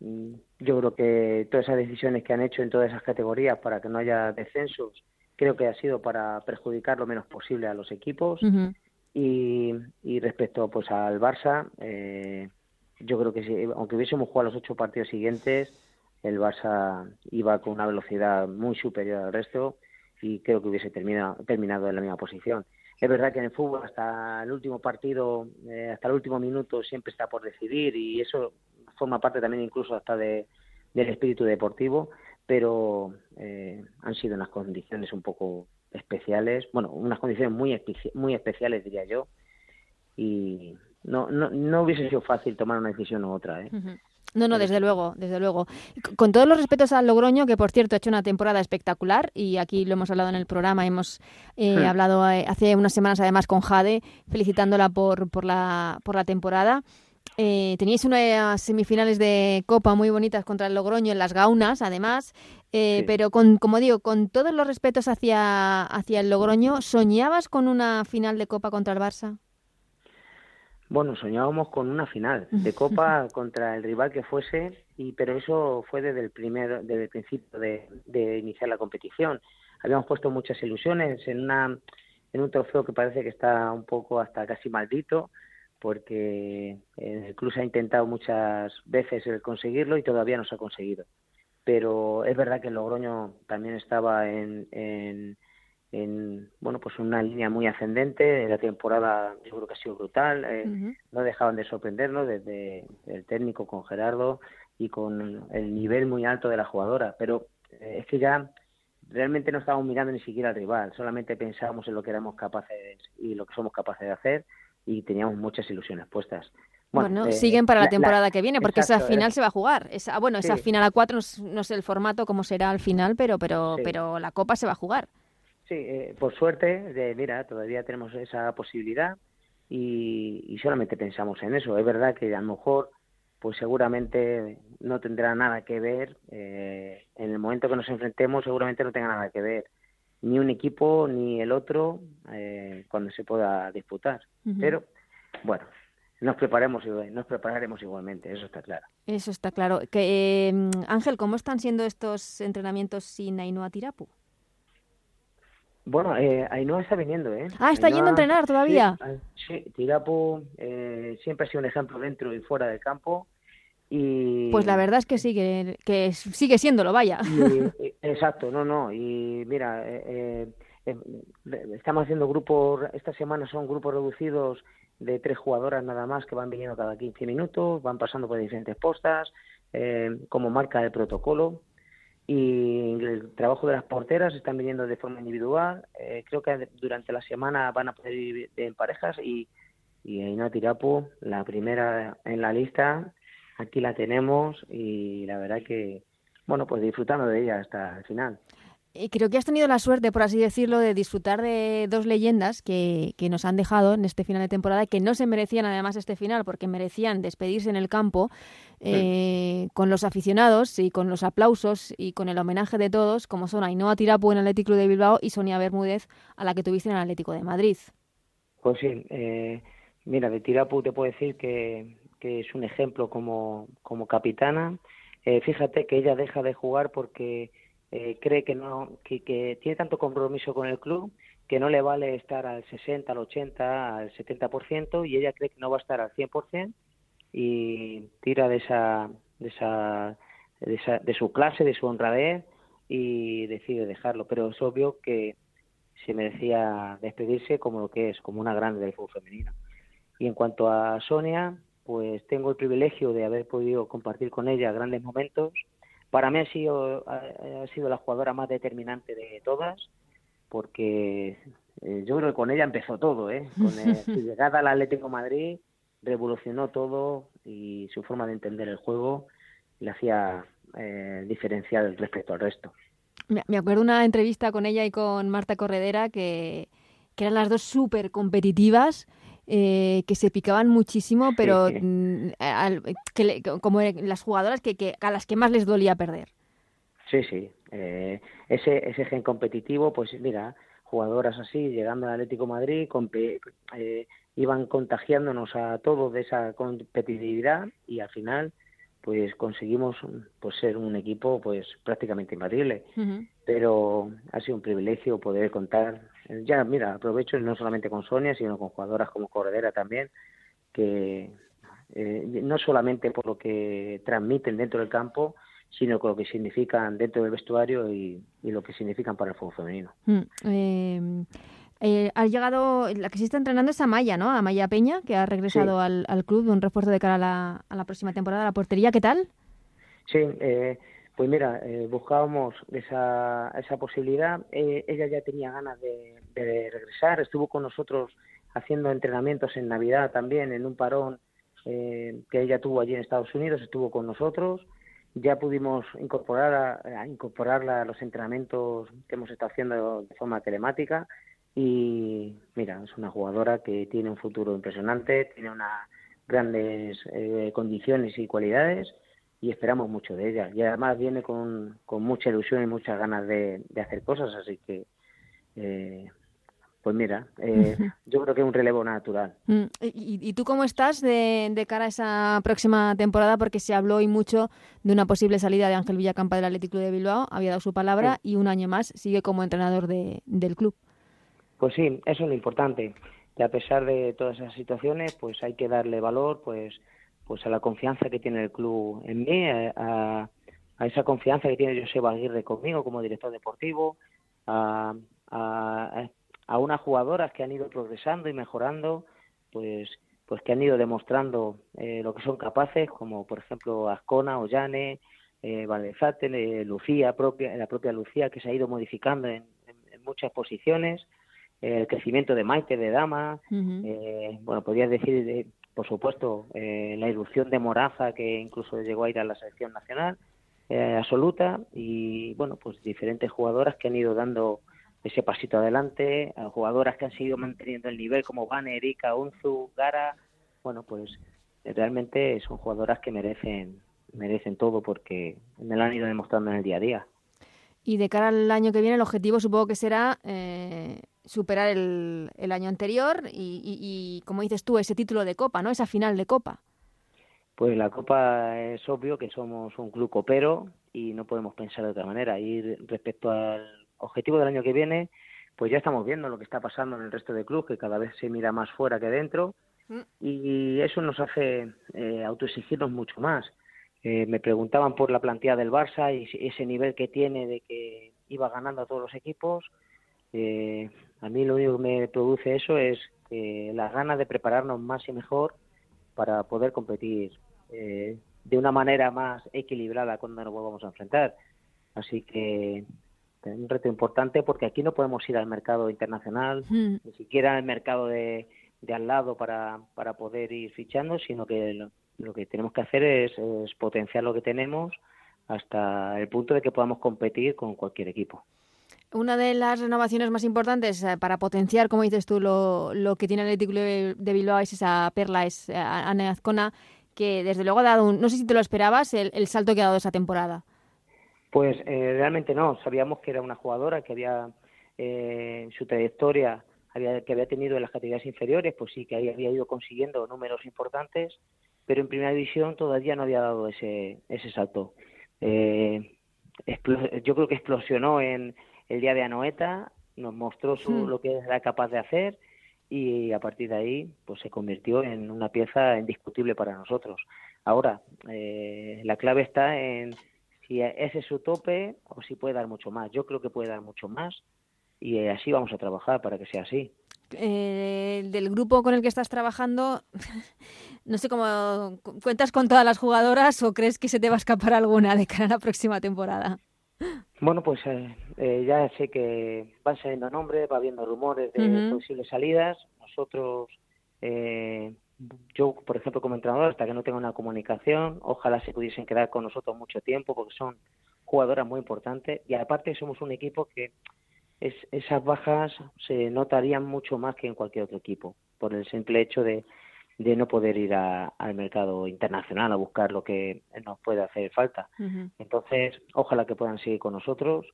mm, yo creo que todas esas decisiones que han hecho en todas esas categorías para que no haya descensos creo que ha sido para perjudicar lo menos posible a los equipos. Y, y, respecto pues al Barça eh, yo creo que si, aunque hubiésemos jugado los ocho partidos siguientes el Barça iba con una velocidad muy superior al resto y creo que hubiese terminado, terminado en la misma posición. Es verdad que en el fútbol hasta el último partido, eh, hasta el último minuto siempre está por decidir y eso forma parte también incluso hasta de, del espíritu deportivo, pero eh, han sido unas condiciones un poco especiales, bueno, unas condiciones muy, muy especiales diría yo, y no, no, no hubiese sido fácil tomar una decisión u otra. ¿eh? No, no, desde luego, desde luego. Con todos los respetos al Logroño, que por cierto ha hecho una temporada espectacular y aquí lo hemos hablado en el programa, hemos eh, hablado eh, hace unas semanas además con Jade, felicitándola por, por, la, por la temporada. Eh, teníais unas semifinales de Copa muy bonitas contra el Logroño en las Gaunas, además, eh, pero con, como digo, con todos los respetos hacia, hacia el Logroño, ¿soñabas con una final de Copa contra el Barça? Bueno, soñábamos con una final de Copa contra el rival que fuese, y pero eso fue desde el primer, desde el principio de, iniciar la competición. Habíamos puesto muchas ilusiones en una, en un trofeo que parece que está un poco hasta casi maldito, porque el club se ha intentado muchas veces conseguirlo y todavía no se ha conseguido. Pero es verdad que el Logroño también estaba en en bueno pues una línea muy ascendente. La temporada yo creo que ha sido brutal eh, no dejaban de sorprendernos desde el técnico con Gerardo y con el nivel muy alto de la jugadora. Pero eh, es que ya realmente no estábamos mirando ni siquiera al rival solamente pensábamos en lo que éramos capaces y lo que somos capaces de hacer y teníamos muchas ilusiones puestas. Bueno, eh, siguen para la, temporada que viene, porque esa final se va a jugar. Esa, bueno, esa final a cuatro no, sé el formato cómo será al final, pero pero pero la Copa se va a jugar. Sí, eh, por suerte, de, mira, todavía tenemos esa posibilidad y, solamente pensamos en eso. Es verdad que a lo mejor, pues seguramente no tendrá nada que ver, eh, en el momento que nos enfrentemos seguramente no tenga nada que ver ni un equipo ni el otro eh, cuando se pueda disputar. Pero, bueno, nos preparemos nos prepararemos igualmente eso está claro eso está claro que Ángel cómo están siendo estos entrenamientos sin Ainhoa Tirapu Bueno, eh, Ainhoa está viniendo, ¿eh? Ah, está yendo a entrenar todavía. Sí, Tirapo eh, siempre ha sido un ejemplo dentro y fuera del campo. Y... Pues la verdad es que sí, que, sigue siéndolo, vaya. exacto, no, no. Y mira, eh, eh, estamos haciendo grupos, esta semana son grupos reducidos de tres jugadoras nada más que van viniendo cada 15 minutos, van pasando por diferentes postas, como marca de protocolo y el trabajo de las porteras están viniendo de forma individual. Eh, creo que durante la semana van a poder ir en parejas y, y Aina Tirapu, la primera en la lista, aquí la tenemos y la verdad que, bueno, pues disfrutando de ella hasta el final. Eh, creo que has tenido la suerte, por así decirlo, de disfrutar de dos leyendas que, que, nos han dejado en este final de temporada, que no se merecían además este final, porque merecían despedirse en el campo eh, con los aficionados y con los aplausos y con el homenaje de todos, como son Ainhoa Tirapu en el Atlético de Bilbao y Sonia Bermúdez, a la que tuviste en el Atlético de Madrid. Pues sí, eh, mira, de Tirapu te puedo decir que, que es un ejemplo como, como capitana. fíjate que ella deja de jugar porque eh, cree que no que, que, tiene tanto compromiso con el club que no le vale estar al 60, al 80, al 70% y ella cree que no va a estar al 100% y tira de esa de esa de, esa, de su clase, de su honradez y decide dejarlo, pero es obvio que se merecía despedirse como lo que es, como una grande del fútbol femenino. Y en cuanto a Sonia, pues tengo el privilegio de haber podido compartir con ella grandes momentos para mí ha sido, ha, sido la jugadora más determinante de todas, porque eh, yo creo que con ella empezó todo, ¿eh? Con su llegada al Atlético Madrid revolucionó todo y su forma de entender el juego le hacía eh, diferenciar respecto al resto. Me acuerdo una entrevista con ella y con Marta Corredera que, que eran las dos súper competitivas eh, que se picaban muchísimo, pero mm, que como las jugadoras que, que, a las que más les dolía perder. Sí, sí. Eh, ese, ese gen competitivo, pues mira, jugadoras así, llegando al Atlético Madrid, eh, iban contagiándonos a todos de esa competitividad y al final pues conseguimos pues ser un equipo pues prácticamente imbatible pero ha sido un privilegio poder contar ya, mira, aprovecho no solamente con Sonia, sino con jugadoras como Corredera también, que eh, no solamente por lo que transmiten dentro del campo, sino con lo que significan dentro del vestuario y, lo que significan para el fútbol femenino. Mm, eh, eh, ha llegado, la que se está entrenando es Amaya, ¿no? Amaya Peña, que ha regresado al, al, club, un refuerzo de cara a la, a la próxima temporada. ¿La portería qué tal? Sí, eh, pues mira, eh, buscábamos esa, esa posibilidad. Eh, ella ya tenía ganas de, regresar, estuvo con nosotros haciendo entrenamientos en Navidad también, en un parón eh, que ella tuvo allí en Estados Unidos, estuvo con nosotros. Ya pudimos incorporar a, incorporarla a los entrenamientos que hemos estado haciendo de forma telemática y mira, es una jugadora que tiene un futuro impresionante, tiene unas grandes condiciones y cualidades y esperamos mucho de ella. Y además viene con, con mucha ilusión y muchas ganas de, hacer cosas, así que, eh, pues mira, eh, yo creo que es un relevo natural. Mm, ¿Y, y tú cómo estás de, de, cara a esa próxima temporada? Porque se habló hoy mucho de una posible salida de Ángel Villacampa del Atlético de Bilbao, había dado su palabra y un año más sigue como entrenador de, del club. Pues sí, eso es lo importante. Y a pesar de todas esas situaciones, pues hay que darle valor, pues pues a la confianza que tiene el club en mí, a, esa confianza que tiene Joseba Aguirre conmigo como director deportivo, a, a, unas jugadoras que han ido progresando y mejorando, pues pues que han ido demostrando eh, lo que son capaces, como por ejemplo Ascona, Ollane, eh, eh, Lucía, propia, la propia Lucía, que se ha ido modificando en, muchas posiciones, el crecimiento de Maite, de Dama, eh, bueno, podría decir por supuesto, eh, la irrupción de Moraza, que incluso llegó a ir a la selección nacional eh, absoluta, y bueno, pues diferentes jugadoras que han ido dando ese pasito adelante, jugadoras que han seguido manteniendo el nivel, como Vane, Erika, Unzu, Gara, bueno, pues realmente son jugadoras que merecen merecen todo porque me lo han ido demostrando en el día a día. Y de cara al año que viene, el objetivo supongo que será eh, superar el, el, año anterior y, y, como dices tú, ese título de Copa, ¿no? Esa final de Copa. Pues la Copa es obvio que somos un club copero y no podemos pensar de otra manera. Y respecto al objetivo del año que viene, pues ya estamos viendo lo que está pasando en el resto del club, que cada vez se mira más fuera que dentro, mm. y eso nos hace eh, autoexigirnos mucho más. Eh, me preguntaban por la plantilla del Barça y ese nivel que tiene de que iba ganando a todos los equipos. Eh, a mí lo único que me produce eso es eh, las ganas de prepararnos más y mejor para poder competir eh, de una manera más equilibrada cuando nos volvamos a enfrentar. Así que es un reto importante porque aquí no podemos ir al mercado internacional, ni siquiera al mercado de, de al lado para, para poder ir fichando, sino que lo, lo que tenemos que hacer es, potenciar lo que tenemos hasta el punto de que podamos competir con cualquier equipo. Una de las renovaciones más importantes eh, para potenciar, como dices tú, lo, que tiene el Atlético de Bilbao es esa perla, es eh, Ana Azcona, que desde luego ha dado, un, no sé si te lo esperabas, el, salto que ha dado esa temporada. Pues eh, realmente no, sabíamos que era una jugadora que había en su trayectoria había, que había tenido en las categorías inferiores, pues sí que había ido consiguiendo números importantes, pero en primera división todavía no había dado ese, ese salto. Eh, yo creo que explosionó en el día de Anoeta, nos mostró su, hmm. lo que era capaz de hacer y a partir de ahí pues se convirtió en una pieza indiscutible para nosotros. Ahora, eh, la clave está en si ese es su tope o si puede dar mucho más. Yo creo que puede dar mucho más y así vamos a trabajar para que sea así. Eh, del grupo con el que estás trabajando, no sé cómo cuentas con todas las jugadoras o crees que se te va a escapar alguna de cara a la próxima temporada. Bueno, pues eh, eh, ya sé que van saliendo nombres, va habiendo rumores de posibles salidas. Nosotros, yo, por ejemplo, como entrenador, hasta que no tenga una comunicación, ojalá se pudiesen quedar con nosotros mucho tiempo porque son jugadoras muy importantes y aparte somos un equipo que es, esas bajas se notarían mucho más que en cualquier otro equipo, por el simple hecho de, de no poder ir al mercado internacional a buscar lo que nos puede hacer falta. Entonces, ojalá que puedan seguir con nosotros,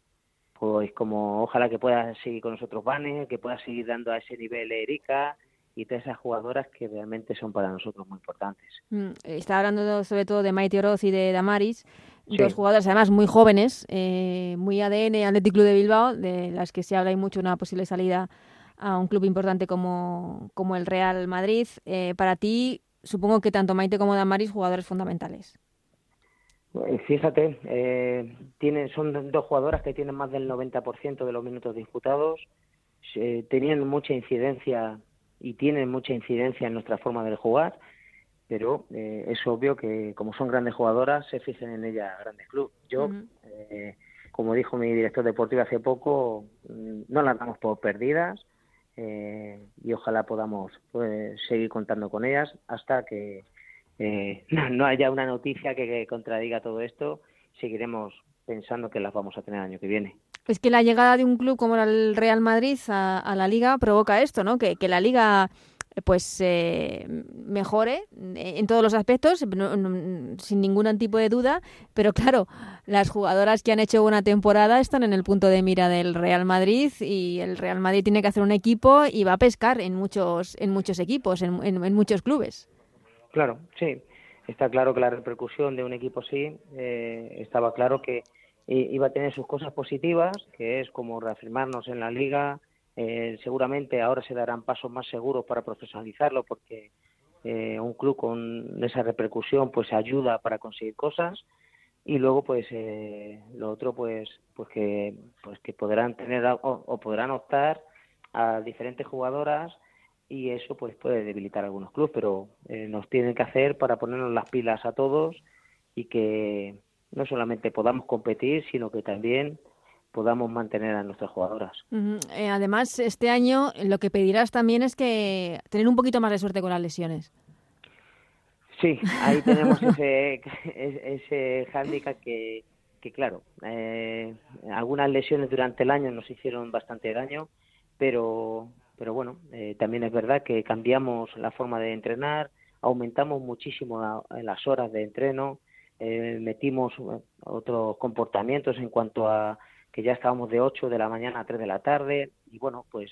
pues como ojalá que pueda seguir con nosotros Vane, que pueda seguir dando a ese nivel Erika y todas esas jugadoras que realmente son para nosotros muy importantes. Mm, está hablando sobre todo de Maite Oroz y de Damaris, Dos jugadoras además muy jóvenes, eh, muy ADN Athletic Club de Bilbao, de las que se habla y mucho una posible salida a un club importante como, como el Real Madrid. Eh, para ti, supongo que tanto Maite como Damaris, jugadores fundamentales. Eh, fíjate, eh, tienen, son dos jugadoras que tienen más del 90% de los minutos disputados, tenían mucha incidencia y tienen mucha incidencia en nuestra forma de jugar pero eh, es obvio que como son grandes jugadoras se fijen en ella grandes clubes. Yo, eh, como dijo mi director deportivo hace poco, mm, no las damos por perdidas eh, y ojalá podamos pues, seguir contando con ellas hasta que no, haya una noticia que, contradiga todo esto. Seguiremos pensando que las vamos a tener el año que viene. Es que la llegada de un club como el Real Madrid a, la liga provoca esto, ¿no? Que, que la liga pues eh, mejore en todos los aspectos, sin ningún tipo de duda, pero claro, las jugadoras que han hecho una temporada están en el punto de mira del Real Madrid y el Real Madrid tiene que hacer un equipo y va a pescar en muchos, en muchos equipos, en, en, muchos clubes. Claro, sí, está claro que la repercusión de un equipo sí, eh, estaba claro que iba a tener sus cosas positivas, que es como reafirmarnos en la liga, eh, seguramente ahora se darán pasos más seguros para profesionalizarlo porque eh, un club con esa repercusión pues ayuda para conseguir cosas. Y luego pues eh, lo otro pues pues que pues que podrán tener o, podrán optar a diferentes jugadoras y eso pues puede debilitar algunos clubes pero nos tienen que hacer para ponernos las pilas a todos y que no solamente podamos competir sino que también podamos mantener a nuestras jugadoras. Eh, además, este año lo que pedirás también es que tener un poquito más de suerte con las lesiones. Sí, ahí tenemos ese, ese hándicap que, que claro, eh, algunas lesiones durante el año nos hicieron bastante daño, pero, pero bueno, eh, también es verdad que cambiamos la forma de entrenar, aumentamos muchísimo las horas de entreno, metimos otros comportamientos en cuanto a que ya estábamos de 8 de la mañana a 3 de la tarde y bueno, pues,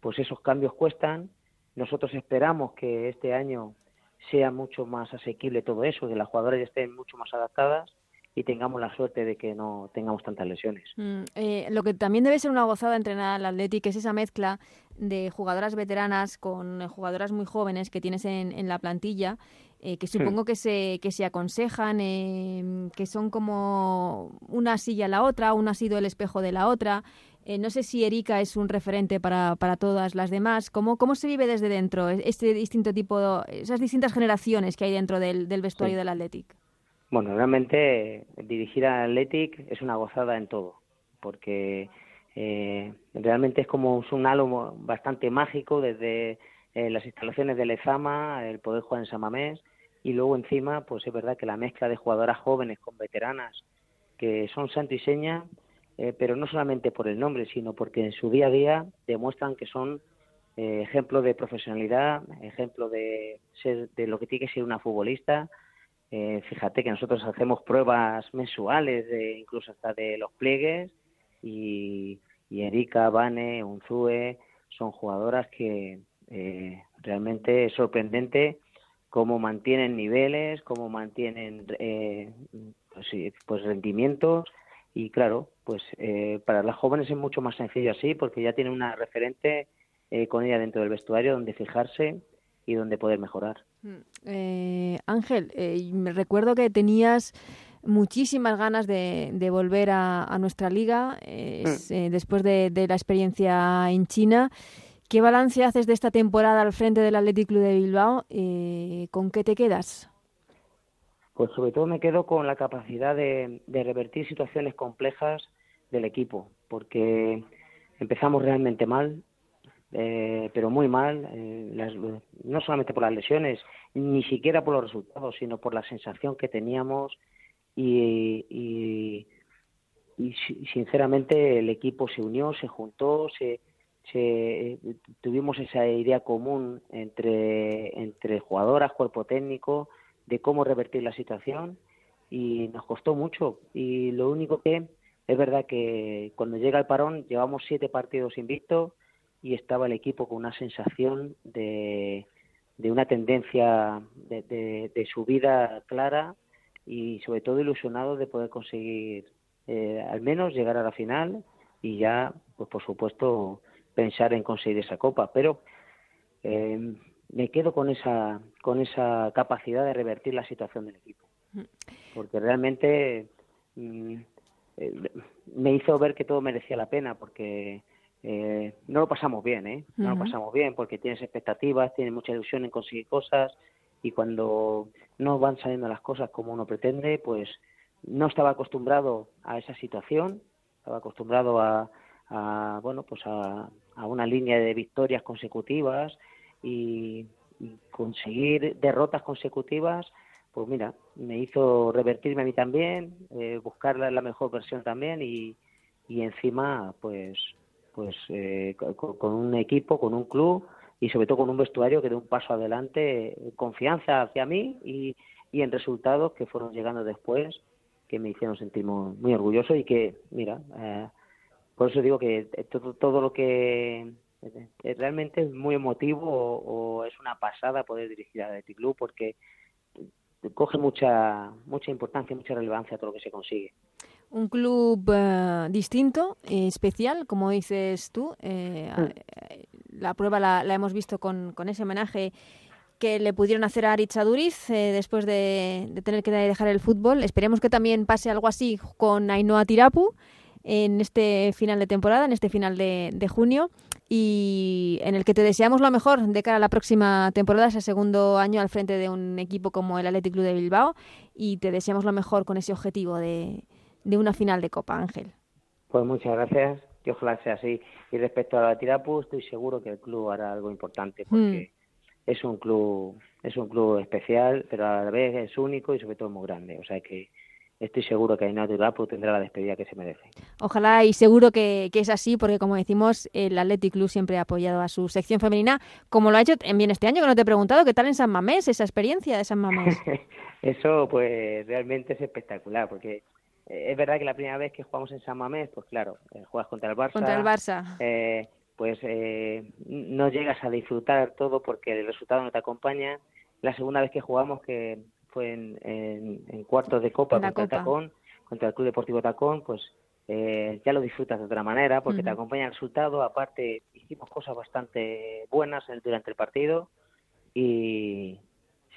pues esos cambios cuestan. Nosotros esperamos que este año sea mucho más asequible todo eso, que las jugadoras estén mucho más adaptadas y tengamos la suerte de que no tengamos tantas lesiones. Mm, eh, lo que también debe ser una gozada entrenar al Athletic es esa mezcla de jugadoras veteranas con jugadoras muy jóvenes que tienes en, la plantilla, eh, que supongo que, se, que se aconsejan, eh, que son como una silla a la otra, una ha sido el espejo de la otra. no sé si Erika es un referente para, para todas las demás. ¿Cómo, ¿Cómo se vive desde dentro este distinto tipo, esas distintas generaciones que hay dentro del, vestuario del Athletic? Bueno, realmente dirigir al Athletic es una gozada en todo, porque eh, realmente es como un halo bastante mágico desde eh, las instalaciones del Lezama, el poder jugar en Samamés, y luego encima, pues es verdad que la mezcla de jugadoras jóvenes con veteranas, que son santo y seña, eh, pero no solamente por el nombre, sino porque en su día a día demuestran que son eh, ejemplo de profesionalidad, ejemplo de ser de lo que tiene que ser una futbolista, eh, fíjate que nosotros hacemos pruebas mensuales, de, incluso hasta de los pliegues, y, Erika, Vane, Unzue son jugadoras que eh, realmente es sorprendente cómo mantienen niveles, cómo mantienen eh, pues, pues, rendimientos y claro, pues eh, para las jóvenes es mucho más sencillo así porque ya tienen una referente con ella dentro del vestuario donde fijarse y donde poder mejorar. Mm, eh, Ángel, eh, me recuerdo que tenías muchísimas ganas de, volver a, nuestra liga mm. eh, después de, la experiencia en China. ¿Qué balance haces de esta temporada al frente del Athletic Club de Bilbao? ¿Con qué te quedas? Pues sobre todo me quedo con la capacidad de revertir situaciones complejas del equipo, porque empezamos realmente mal, eh, pero muy mal, eh, no solamente por las lesiones, ni siquiera por los resultados, sino por la sensación que teníamos y, sinceramente el equipo se unió, se juntó, se, se, tuvimos esa idea común entre, entre jugadoras, cuerpo técnico, de cómo revertir la situación y nos costó mucho. Y lo único que es verdad que cuando llega el parón llevamos siete partidos invictos, y estaba el equipo con una sensación de, de una tendencia de, de, subida clara y sobre todo ilusionado de poder conseguir eh, al menos llegar a la final y ya, pues por supuesto, pensar en conseguir esa copa. Pero eh, me quedo con esa, con esa capacidad de revertir la situación del equipo. Porque realmente mm, eh, me hizo ver que todo merecía la pena, porque eh, no lo pasamos bien, ¿eh? No lo pasamos bien porque tienes expectativas, tienes mucha ilusión en conseguir cosas y cuando no van saliendo las cosas como uno pretende, pues no estaba acostumbrado a esa situación, estaba acostumbrado a, bueno, pues a, una línea de victorias consecutivas y, conseguir derrotas consecutivas, pues mira, me hizo revertirme a mí también, eh, buscar la, mejor versión también y, y encima, pues pues eh, con, un equipo, con un club y sobre todo con un vestuario que dé un paso adelante, confianza hacia mí y, y en resultados que fueron llegando después que me hicieron sentir muy, orgulloso y que, mira, eh, por eso digo que todo, todo lo que eh, realmente es muy emotivo o, es una pasada poder dirigir a este club porque coge mucha mucha importancia, mucha relevancia a todo lo que se consigue un club eh, distinto, especial, como dices tú. Eh, mm. La prueba la, hemos visto con, ese homenaje que le pudieron hacer a Ari Duriz eh, después de, tener que dejar el fútbol. Esperemos que también pase algo así con Ainhoa Tirapu en este final de temporada, en este final de, de, junio, y en el que te deseamos lo mejor de cara a la próxima temporada, ese segundo año al frente de un equipo como el Athletic Club de Bilbao, y te deseamos lo mejor con ese objetivo de, de una final de Copa, Ángel. Pues muchas gracias, que ojalá sea así. Y respecto a la Tirapu, estoy seguro que el club hará algo importante porque mm. es un club es un club especial, pero a la vez es único y sobre todo muy grande. O sea que estoy seguro que Ainhoa Tirapu tendrá la despedida que se merece. Ojalá y seguro que, es así, porque como decimos, el Athletic Club siempre ha apoyado a su sección femenina, como lo ha hecho también este año, que no te he preguntado, ¿qué tal en San Mamés, esa experiencia de San Mamés? Eso pues realmente es espectacular, porque eh, es verdad que la primera vez que jugamos en San Mamés, pues claro, eh, juegas contra el Barça. Contra el Barça. Eh, pues no llegas a disfrutar todo porque el resultado no te acompaña. La segunda vez que jugamos, que fue en, en, cuartos de Copa contra el Tacón, contra el Club Deportivo Tacón, pues eh, ya lo disfrutas de otra manera porque te acompaña el resultado. Aparte, hicimos cosas bastante buenas durante el partido y,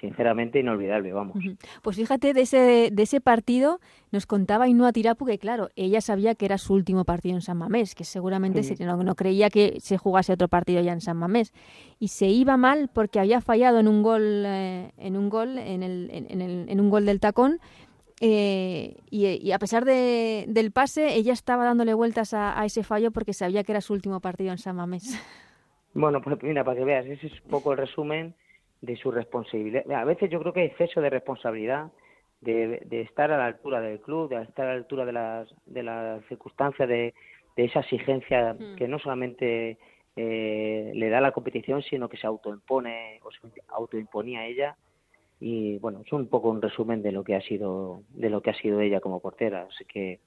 sinceramente inolvidable, vamos. Pues fíjate, de ese, de ese partido nos contaba Inua Tirapu que, claro, ella sabía que era su último partido en San Mamés, que seguramente no, creía que se jugase otro partido ya en San Mamés. Y se iba mal porque había fallado en un gol, eh, en, un gol en, el, en, el, en, un gol del tacón. Eh, y, a pesar de, del pase, ella estaba dándole vueltas a, a ese fallo porque sabía que era su último partido en San Mamés. Bueno, pues mira, para que veas, ese es un poco el resumen de su responsabilidad. A veces yo creo que hay exceso de responsabilidad de, de estar a la altura del club, de estar a la altura de las, de las circunstancias, de, de esa exigencia mm. que no solamente eh, le da la competición, sino que se autoimpone o se autoimponía ella. Y bueno, es un poco un resumen de lo que ha sido, de lo que ha sido ella como portera. Así que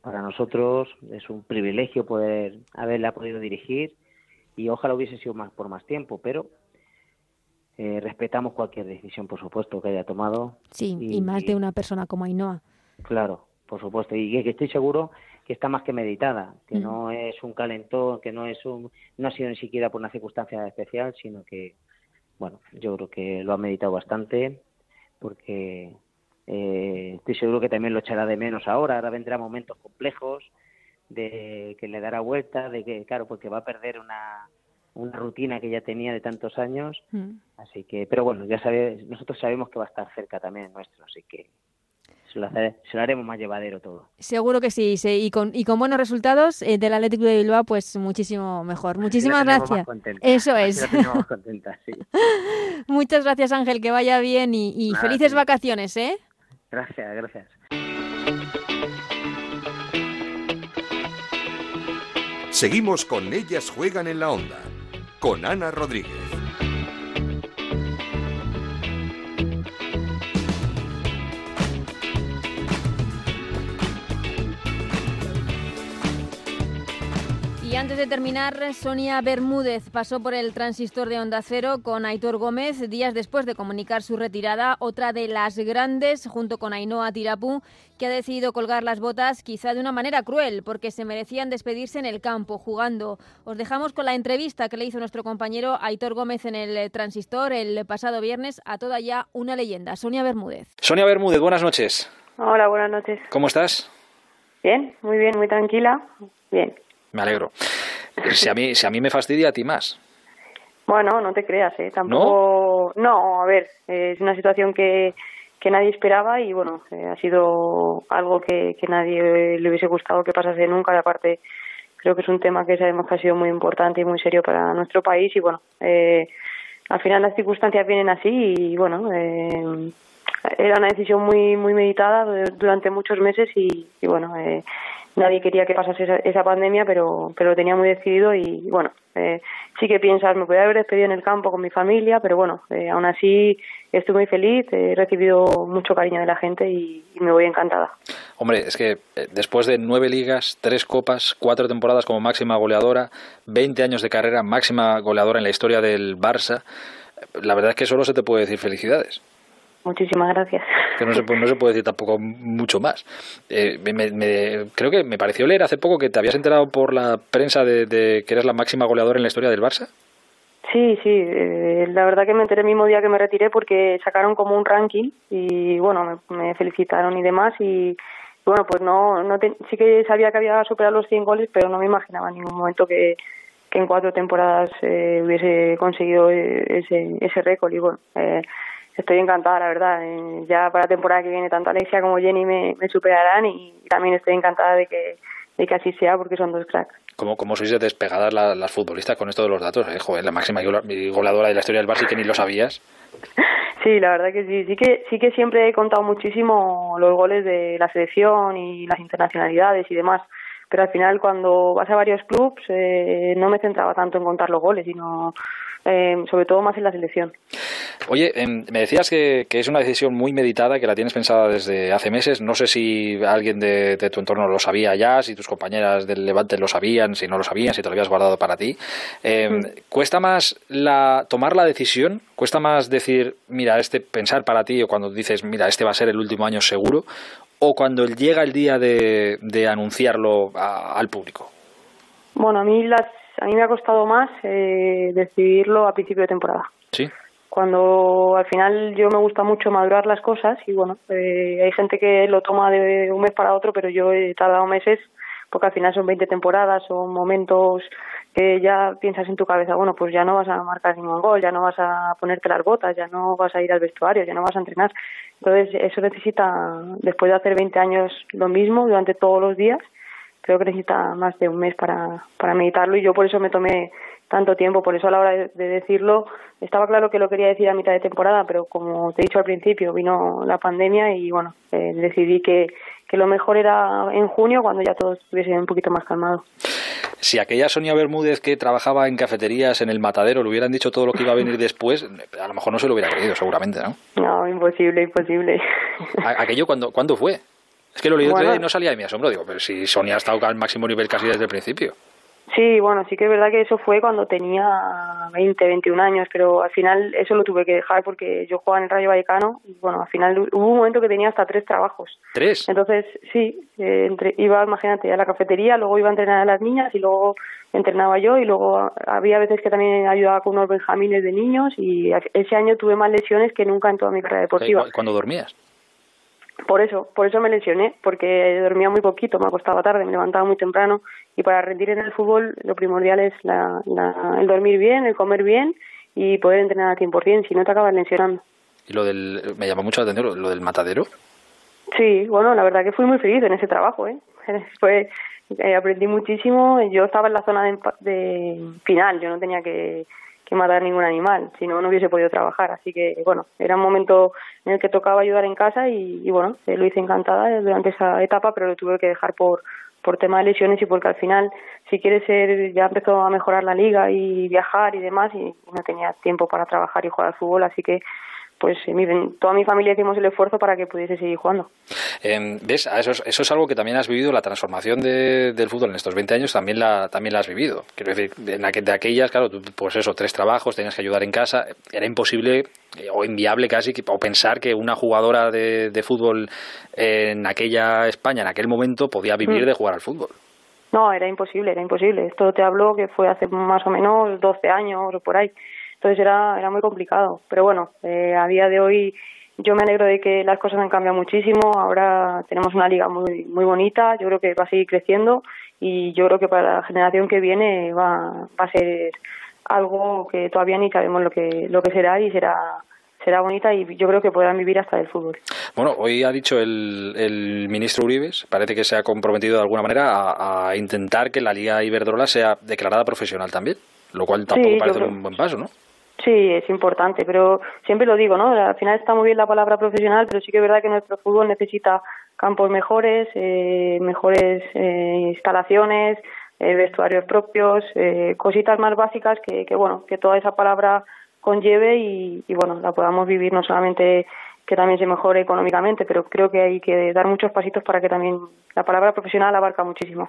para nosotros es un privilegio poder haberla podido dirigir y ojalá hubiese sido más por más tiempo, pero eh, respetamos cualquier decisión, por supuesto, que haya tomado. Sí, y, más de una persona como Ainhoa. Claro, por supuesto. Y que estoy seguro que está más que meditada, que mm. no es un calentón, que no es un, no ha sido ni siquiera por una circunstancia especial, sino que, bueno, yo creo que lo ha meditado bastante, porque eh, estoy seguro que también lo echará de menos ahora. Ahora vendrán momentos complejos de que le dará vuelta, de que, claro, porque va a perder una una rutina que ya tenía de tantos años. Mm. Así que, pero bueno, ya sabes, nosotros sabemos que va a estar cerca también nuestro, así que se lo, haremos más llevadero todo. Seguro que sí, y, con, y con buenos resultados eh, del Atlético de Bilbao, pues muchísimo mejor. Muchísimas gracias. Eso es. Muchas gracias Ángel, que vaya bien y, felices vacaciones, ¿eh? Gracias, gracias. Seguimos con Ellas Juegan en la Onda con Ana Rodríguez. Y antes de terminar, Sonia Bermúdez pasó por el transistor de Onda Cero con Aitor Gómez días después de comunicar su retirada, otra de las grandes, junto con Ainhoa Tirapú, que ha decidido colgar las botas quizá de una manera cruel, porque se merecían despedirse en el campo, jugando. Os dejamos con la entrevista que le hizo nuestro compañero Aitor Gómez en el transistor el pasado viernes a toda ya una leyenda, Sonia Bermúdez. Sonia Bermúdez, buenas noches. Hola, buenas noches. ¿Cómo estás? Bien, muy bien, muy tranquila. Bien. Me alegro. Si a mí, si a mí me fastidia, a ti más. Bueno, no te creas, ¿eh? Tampoco... No, a ver, es una situación que, que nadie esperaba y bueno, eh, ha sido algo que, que nadie le hubiese gustado que pasase nunca y aparte creo que es un tema que sabemos que ha sido muy importante y muy serio para nuestro país y bueno, eh, al final las circunstancias vienen así y bueno, eh, era una decisión muy muy meditada durante muchos meses y, y bueno, eh, nadie quería que pasase esa, pandemia, pero, pero lo tenía muy decidido y bueno, eh, sí que piensas, me podía haber despedido en el campo con mi familia, pero bueno, eh, aún así estoy muy feliz, he recibido mucho cariño de la gente y, me voy encantada. Hombre, es que eh, después de nueve ligas, tres copas, cuatro temporadas como máxima goleadora, 20 años de carrera, máxima goleadora en la historia del Barça, la verdad es que solo se te puede decir felicidades. Muchísimas gracias. Que no se, no se puede decir tampoco mucho más. Eh, creo que me pareció leer hace poco que te habías enterado por la prensa de, que eres la máxima goleadora en la historia del Barça. Sí, sí, eh, la verdad que me enteré el mismo día que me retiré porque sacaron como un ranking y bueno, me, felicitaron y demás y bueno, pues no, no sí que sabía que había superado los 100 goles, pero no me imaginaba en ningún momento que, que en cuatro temporadas eh, hubiese conseguido ese, ese récord y bueno, eh, estoy encantada, la verdad. Eh, ya para la temporada que viene, tanto Alexia como Jenny me, superarán y también estoy encantada de que, de que así sea porque son dos cracks. ¿Cómo, cómo sois de despegadas las, futbolistas con esto de los datos? Eh? Joder, la máxima goleadora de la historia del Barça que ni lo sabías. Sí, la verdad que sí. Sí que, sí que siempre he contado muchísimo los goles de la selección y las internacionalidades y demás pero al final cuando vas a varios clubes eh, no me centraba tanto en contar los goles, sino eh, sobre todo más en la selección. Oye, em, me decías que, es una decisión muy meditada, que la tienes pensada desde hace meses. No sé si alguien de, tu entorno lo sabía ya, si tus compañeras del Levante lo sabían, si no lo sabían, si te lo habías guardado para ti. Em, mm. ¿Cuesta más la, tomar la decisión? ¿Cuesta más decir, mira, este pensar para ti o cuando dices, mira, este va a ser el último año seguro? o cuando llega el día de, de anunciarlo al público? Bueno, a mí, las, a mí me ha costado más eh, decidirlo a principio de temporada. Sí. Cuando al final yo me gusta mucho madurar las cosas y bueno, eh, hay gente que lo toma de un mes para otro, pero yo he tardado meses porque al final son 20 temporadas, son momentos que ya piensas en tu cabeza, bueno, pues ya no vas a marcar ningún gol, ya no vas a ponerte las botas, ya no vas a ir al vestuario, ya no vas a entrenar. Entonces, eso necesita, después de hacer 20 años lo mismo durante todos los días, creo que necesita más de un mes para, para meditarlo y yo por eso me tomé tanto tiempo, por eso a la hora de, decirlo estaba claro que lo quería decir a mitad de temporada, pero como te he dicho al principio, vino la pandemia y bueno, eh, decidí que, que lo mejor era en junio cuando ya todo estuviese un poquito más calmado. Si aquella Sonia Bermúdez que trabajaba en cafeterías en el matadero le hubieran dicho todo lo que iba a venir después, a lo mejor no se lo hubiera creído, seguramente, ¿no? No, imposible, imposible. ¿Aquello cuándo, cuándo fue? Es que lo leí y no salía de mi asombro, digo, pero si Sonia ha estado al máximo nivel casi desde el principio. Sí, bueno, sí que es verdad que eso fue cuando tenía 20, 21 años, pero al final eso lo tuve que dejar porque yo jugaba en el Rayo Vallecano y bueno, al final hubo un momento que tenía hasta tres trabajos. ¿Tres? Entonces, sí, eh, entre, iba, imagínate, a la cafetería, luego iba a entrenar a las niñas y luego entrenaba yo y luego había veces que también ayudaba con unos benjamines de niños y ese año tuve más lesiones que nunca en toda mi carrera deportiva. ¿Cuándo dormías? Por eso, por eso me lesioné, porque dormía muy poquito, me acostaba tarde, me levantaba muy temprano y para rendir en el fútbol lo primordial es la, el dormir bien, el comer bien y poder entrenar al 100%, si no te acabas lesionando. ¿Y lo del, me llama mucho la atención, lo del matadero? Sí, bueno, la verdad que fui muy feliz en ese trabajo, ¿eh? Fue, eh, aprendí muchísimo, yo estaba en la zona de, de final, yo no tenía que que matar ningún animal, si no, no hubiese podido trabajar. Así que, bueno, era un momento en el que tocaba ayudar en casa y, bueno, eh, lo hice encantada durante esa etapa, pero lo tuve que dejar por, por tema de lesiones y porque al final, si quieres ser, ya empezó a mejorar la liga y viajar y demás y no tenía tiempo para trabajar y jugar al fútbol, así que pues eh, miren, toda mi familia hicimos el esfuerzo para que pudiese seguir jugando. Eh, ¿Ves? Eso es, eso es algo que también has vivido, la transformación de, del fútbol en estos 20 años también la, también la has vivido. Quiero decir, en de aquellas, claro, pues eso, tres trabajos, tenías que ayudar en casa, era imposible eh, o inviable casi, o pensar que una jugadora de, de fútbol en aquella España, en aquel momento, podía vivir mm. de jugar al fútbol. No, era imposible, era imposible. Esto te hablo que fue hace más o menos 12 años o por ahí. Entonces era, era muy complicado. Pero bueno, eh, a día de hoy yo me alegro de que las cosas han cambiado muchísimo. Ahora tenemos una liga muy, muy bonita. Yo creo que va a seguir creciendo y yo creo que para la generación que viene va, va a ser algo que todavía ni sabemos lo que, lo que será y será será bonita y yo creo que podrán vivir hasta del fútbol. Bueno, hoy ha dicho el, el ministro Uribes, parece que se ha comprometido de alguna manera a, a intentar que la Liga Iberdrola sea declarada profesional también, lo cual tampoco parece un buen paso, ¿no? Sí, es importante, pero siempre lo digo, ¿no? Al final está muy bien la palabra profesional, pero sí que es verdad que nuestro fútbol necesita campos mejores, eh, mejores eh, instalaciones, eh, vestuarios propios, eh, cositas más básicas que, que, bueno, que toda esa palabra conlleve y, y, bueno, la podamos vivir no solamente que también se mejore económicamente, pero creo que hay que dar muchos pasitos para que también la palabra profesional abarca muchísimo.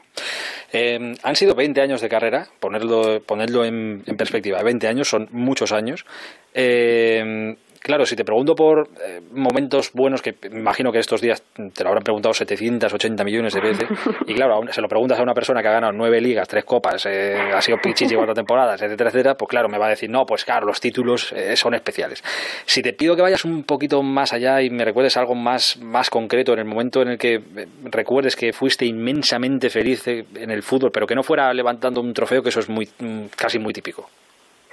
Eh, han sido 20 años de carrera, ponerlo, ponerlo en, en perspectiva, 20 años son muchos años. Eh, Claro, si te pregunto por eh, momentos buenos, que imagino que estos días te lo habrán preguntado 780 millones de veces, y claro, se lo preguntas a una persona que ha ganado nueve ligas, tres copas, eh, ha sido pichichi cuatro temporadas, etcétera, etcétera, pues claro, me va a decir, no, pues claro, los títulos eh, son especiales. Si te pido que vayas un poquito más allá y me recuerdes algo más, más concreto en el momento en el que recuerdes que fuiste inmensamente feliz en el fútbol, pero que no fuera levantando un trofeo, que eso es muy, mm, casi muy típico.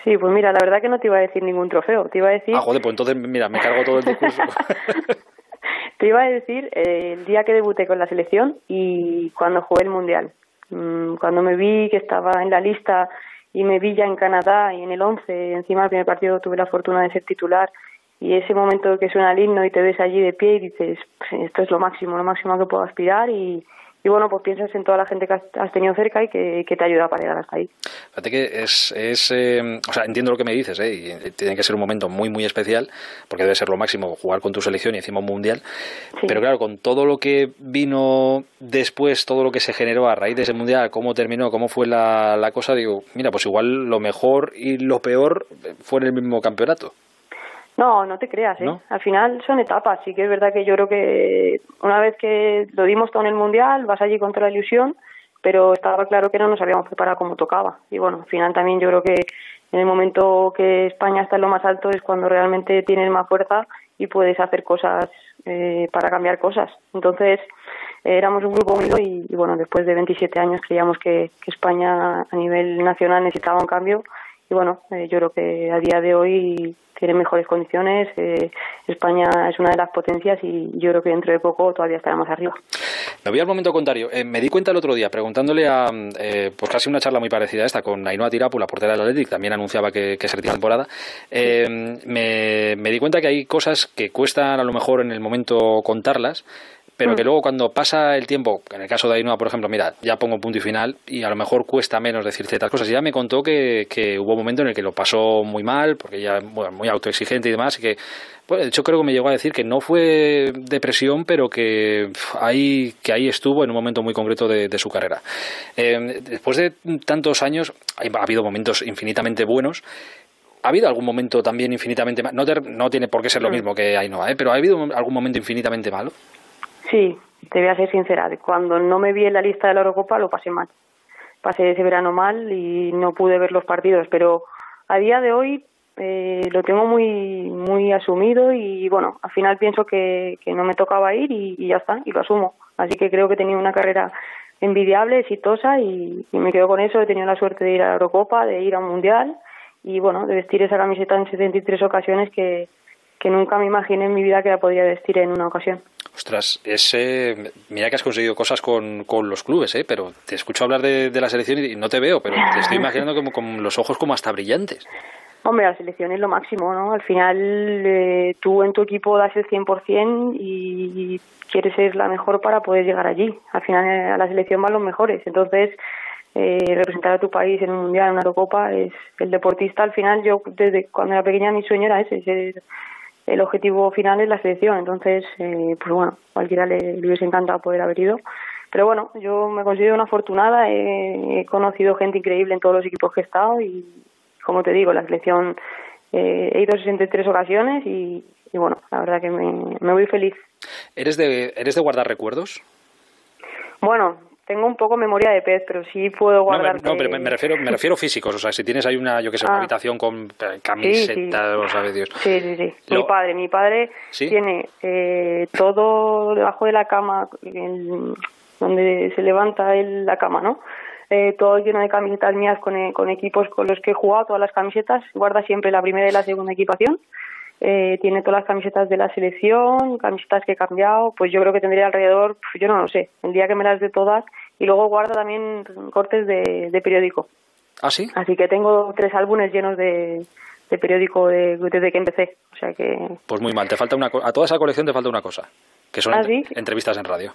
Sí, pues mira, la verdad que no te iba a decir ningún trofeo, te iba a decir... Ah, joder, pues entonces, mira, me cargo todo el discurso. te iba a decir eh, el día que debuté con la selección y cuando jugué el Mundial. Mm, cuando me vi que estaba en la lista y me vi ya en Canadá y en el 11, encima del primer partido tuve la fortuna de ser titular y ese momento que suena el himno y te ves allí de pie y dices, pues esto es lo máximo, lo máximo que puedo aspirar y, y bueno, pues piensas en toda la gente que has tenido cerca y que, te ayuda para llegar hasta ahí. Fíjate que es, es eh, o sea, entiendo lo que me dices, ¿eh? y tiene que ser un momento muy, muy especial, porque debe ser lo máximo jugar con tu selección y encima un mundial, pero claro, con todo lo que vino después, todo lo que se generó a raíz de ese mundial, cómo terminó, cómo fue la, la cosa, digo, mira, pues igual lo mejor y lo peor fue en el mismo campeonato. No, no te creas, ¿eh? Al final son etapas. Sí que es verdad que yo creo que una vez que lo dimos todo en el Mundial, vas allí contra la ilusión, pero estaba claro que no nos habíamos preparado como tocaba. Y bueno, al final también yo creo que en el momento que España está en lo más alto es cuando realmente tienes más fuerza y puedes hacer cosas eh, para cambiar cosas. Entonces, éramos un grupo unido y, bueno, después de 27 años creíamos que, España a nivel nacional necesitaba un cambio y bueno, eh, yo creo que a día de hoy tiene mejores condiciones. Eh, España es una de las potencias y yo creo que dentro de poco todavía estaremos arriba. Me voy al momento contrario. Eh, me di cuenta el otro día, preguntándole a, pues casi una charla muy parecida a esta, con Ainhoa Tirapu, la portera del Athletic, también anunciaba que, que se retira temporada. me, me di cuenta que hay cosas que cuestan a lo mejor en el momento contarlas, pero que mm. luego cuando pasa el tiempo, en el caso de Ainhoa, por ejemplo, mira, ya pongo punto y final y a lo mejor cuesta menos decir ciertas cosas. Ya me contó que, que hubo un momento en el que lo pasó muy mal, porque ya bueno, muy autoexigente y demás, y que, pues, de hecho creo que me llegó a decir que no fue depresión, pero que ahí, que ahí estuvo en un momento muy concreto de, su carrera. Eh, después de tantos años, ha habido momentos infinitamente buenos, ¿Ha habido algún momento también infinitamente malo? No, no, tiene por qué ser lo mm. mismo que Ainhoa, ¿eh? pero ¿ha habido algún momento infinitamente malo? Sí, te voy a ser sincera. Cuando no me vi en la lista de la Eurocopa lo pasé mal. Pasé ese verano mal y no pude ver los partidos, pero a día de hoy eh, lo tengo muy muy asumido y bueno, al final pienso que, que no me tocaba ir y, ya está, y lo asumo. Así que creo que he tenido una carrera envidiable, exitosa y, y me quedo con eso. He tenido la suerte de ir a la Eurocopa, de ir a un Mundial y bueno, de vestir esa camiseta en 73 ocasiones que, que nunca me imaginé en mi vida que la podía vestir en una ocasión. Ostras, ese, mira que has conseguido cosas con, con los clubes, ¿eh? pero te escucho hablar de, de, la selección y no te veo, pero te estoy imaginando como con los ojos como hasta brillantes. Hombre, la selección es lo máximo, ¿no? Al final eh, tú en tu equipo das el 100% y quieres ser la mejor para poder llegar allí. Al final eh, a la selección van los mejores. Entonces, eh, representar a tu país en un mundial, en una Eurocopa, es el deportista. Al final, yo desde cuando era pequeña mi sueño era ese, ser el objetivo final es la selección. Entonces, eh, pues bueno, cualquiera le, hubiese encantado poder haber ido. Pero bueno, yo me considero una afortunada, he, conocido gente increíble en todos los equipos que he estado y, como te digo, la selección eh, he ido 63 ocasiones y, y bueno, la verdad que me, me voy feliz. ¿Eres de, ¿Eres de guardar recuerdos? Bueno, tengo un poco memoria de pez, pero sí puedo guardar. No, pero me refiero, me refiero físicos. O sea, si tienes ahí una, yo que sé, una ah. habitación con camisetas, sí, sabe Dios. Sí, sí, sí. Mi padre, mi padre tiene eh, todo debajo de la cama, donde se levanta el, la cama, ¿no? Eh, todo lleno de camisetas mías con, eh, con equipos con los que he jugado, todas las camisetas. Guarda siempre la primera y la segunda equipación. Eh, tiene todas las camisetas de la selección, camisetas que he cambiado, pues yo creo que tendría alrededor, yo no lo sé, el día que me las de todas, y luego guardo también cortes de, de periódico. ¿Ah, sí? Así que tengo tres álbumes llenos de, de periódico desde que empecé, o sea que... Pues muy mal, te falta una a toda esa colección te falta una cosa, que son ¿Ah, entrevistas en radio.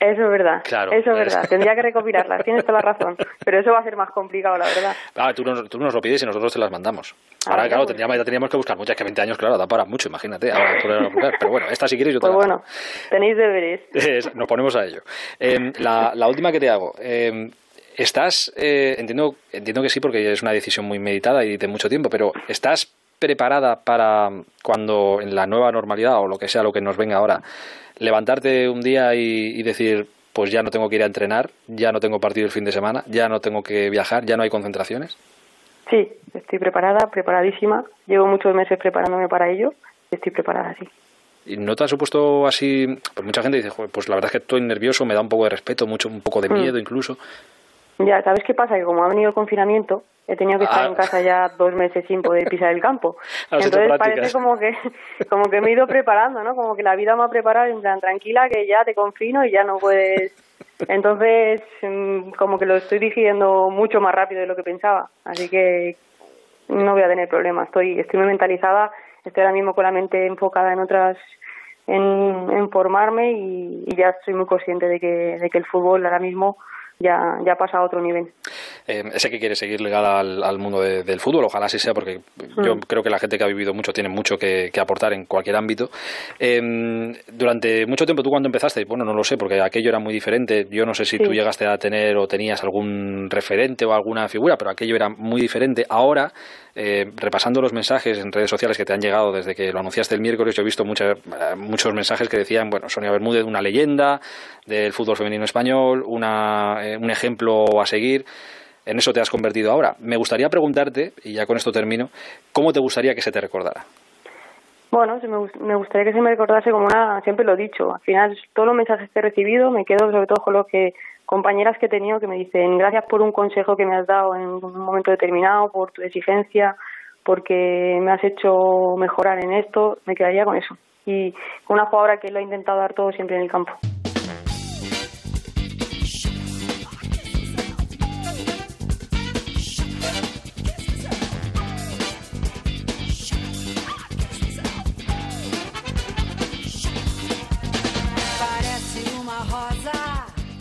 Eso es verdad. Claro. Eso es verdad. Tendría que recopilarlas. Tienes toda la razón. Pero eso va a ser más complicado, la verdad. Ah, tú nos, tú nos lo pides y nosotros te las mandamos. Ahora, claro, tendríamos, ya teníamos que buscar muchas, que 20 años, claro, da para mucho, imagínate. Pero bueno, esta si quieres yo te Pues bueno, tenéis deberes. nos ponemos a ello. Em, la, la, última que te hago. Eh, estás, eh, entiendo, entiendo que sí, porque es una decisión muy meditada y de mucho tiempo, pero ¿estás preparada para cuando en la nueva normalidad o lo que sea lo que nos venga ahora, levantarte un día y, decir, pues ya no tengo que ir a entrenar, ya no tengo partido el fin de semana, ya no tengo que viajar, ya no hay concentraciones? Sí, estoy preparada, preparadísima. Llevo muchos meses preparándome para ello y estoy preparada, sí. ¿Y no te ha supuesto así? Pues mucha gente dice, pues la verdad es que estoy nervioso, me da un poco de respeto, mucho un poco de mm. miedo incluso. Ya, ¿sabes qué pasa? Que como ha venido el confinamiento, he tenido que estar en ah. casa ya dos meses sin poder pisar el campo. Entonces parece como que, como que me he ido preparando, ¿no? Como que la vida me ha preparado en plan tranquila que ya te confino y ya no puedes. Entonces, mm, como que lo estoy diciendo mucho más rápido de lo que pensaba. Así que no voy a tener problemas. Estoy, estoy muy mentalizada, estoy ahora mismo con la mente enfocada en otras en, en formarme y, y, ya estoy muy consciente de que, de que el fútbol ahora mismo ya, ya pasa a otro nivel. Eh, ese que quiere seguir ligada al, mundo del fútbol, ojalá así sea, porque yo mm. creo que la gente que ha vivido mucho tiene mucho que, aportar en cualquier ámbito. Em, durante mucho tiempo, tú cuando empezaste, bueno, no lo sé, porque aquello era muy diferente. Yo no sé si tú llegaste a tener o tenías algún referente o alguna figura, pero aquello era muy diferente. Ahora, eh, repasando los mensajes en redes sociales que te han llegado desde que lo anunciaste el miércoles, yo he visto muchas, eh, muchos mensajes que decían, bueno, Sonia Bermúdez, una leyenda del fútbol femenino español, una, eh, un ejemplo a seguir. En eso te has convertido ahora. Me gustaría preguntarte, y ya con esto termino, ¿cómo te gustaría que se te recordara? Bueno, me gustaría que se me recordase como una, siempre lo he dicho, al final todos los mensajes que he recibido me quedo sobre todo con lo que compañeras que he tenido que me dicen gracias por un consejo que me has dado en un momento determinado, por tu exigencia, porque me has hecho mejorar en esto, me quedaría con eso. Y con una jugadora que lo ha intentado dar todo siempre en el campo.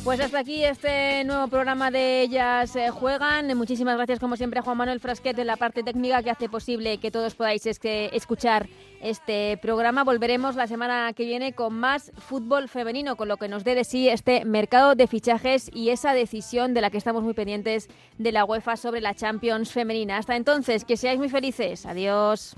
Pues hasta aquí este nuevo programa de Ellas eh, Juegan. Muchísimas gracias, como siempre, a Juan Manuel Frasquete en la parte técnica que hace posible que todos podáis escuchar este programa. Volveremos la semana que viene con más fútbol femenino, con lo que nos dé de sí este mercado de fichajes y esa decisión de la que estamos muy pendientes de la UEFA sobre la Champions femenina. Hasta entonces, que seáis muy felices. Adiós.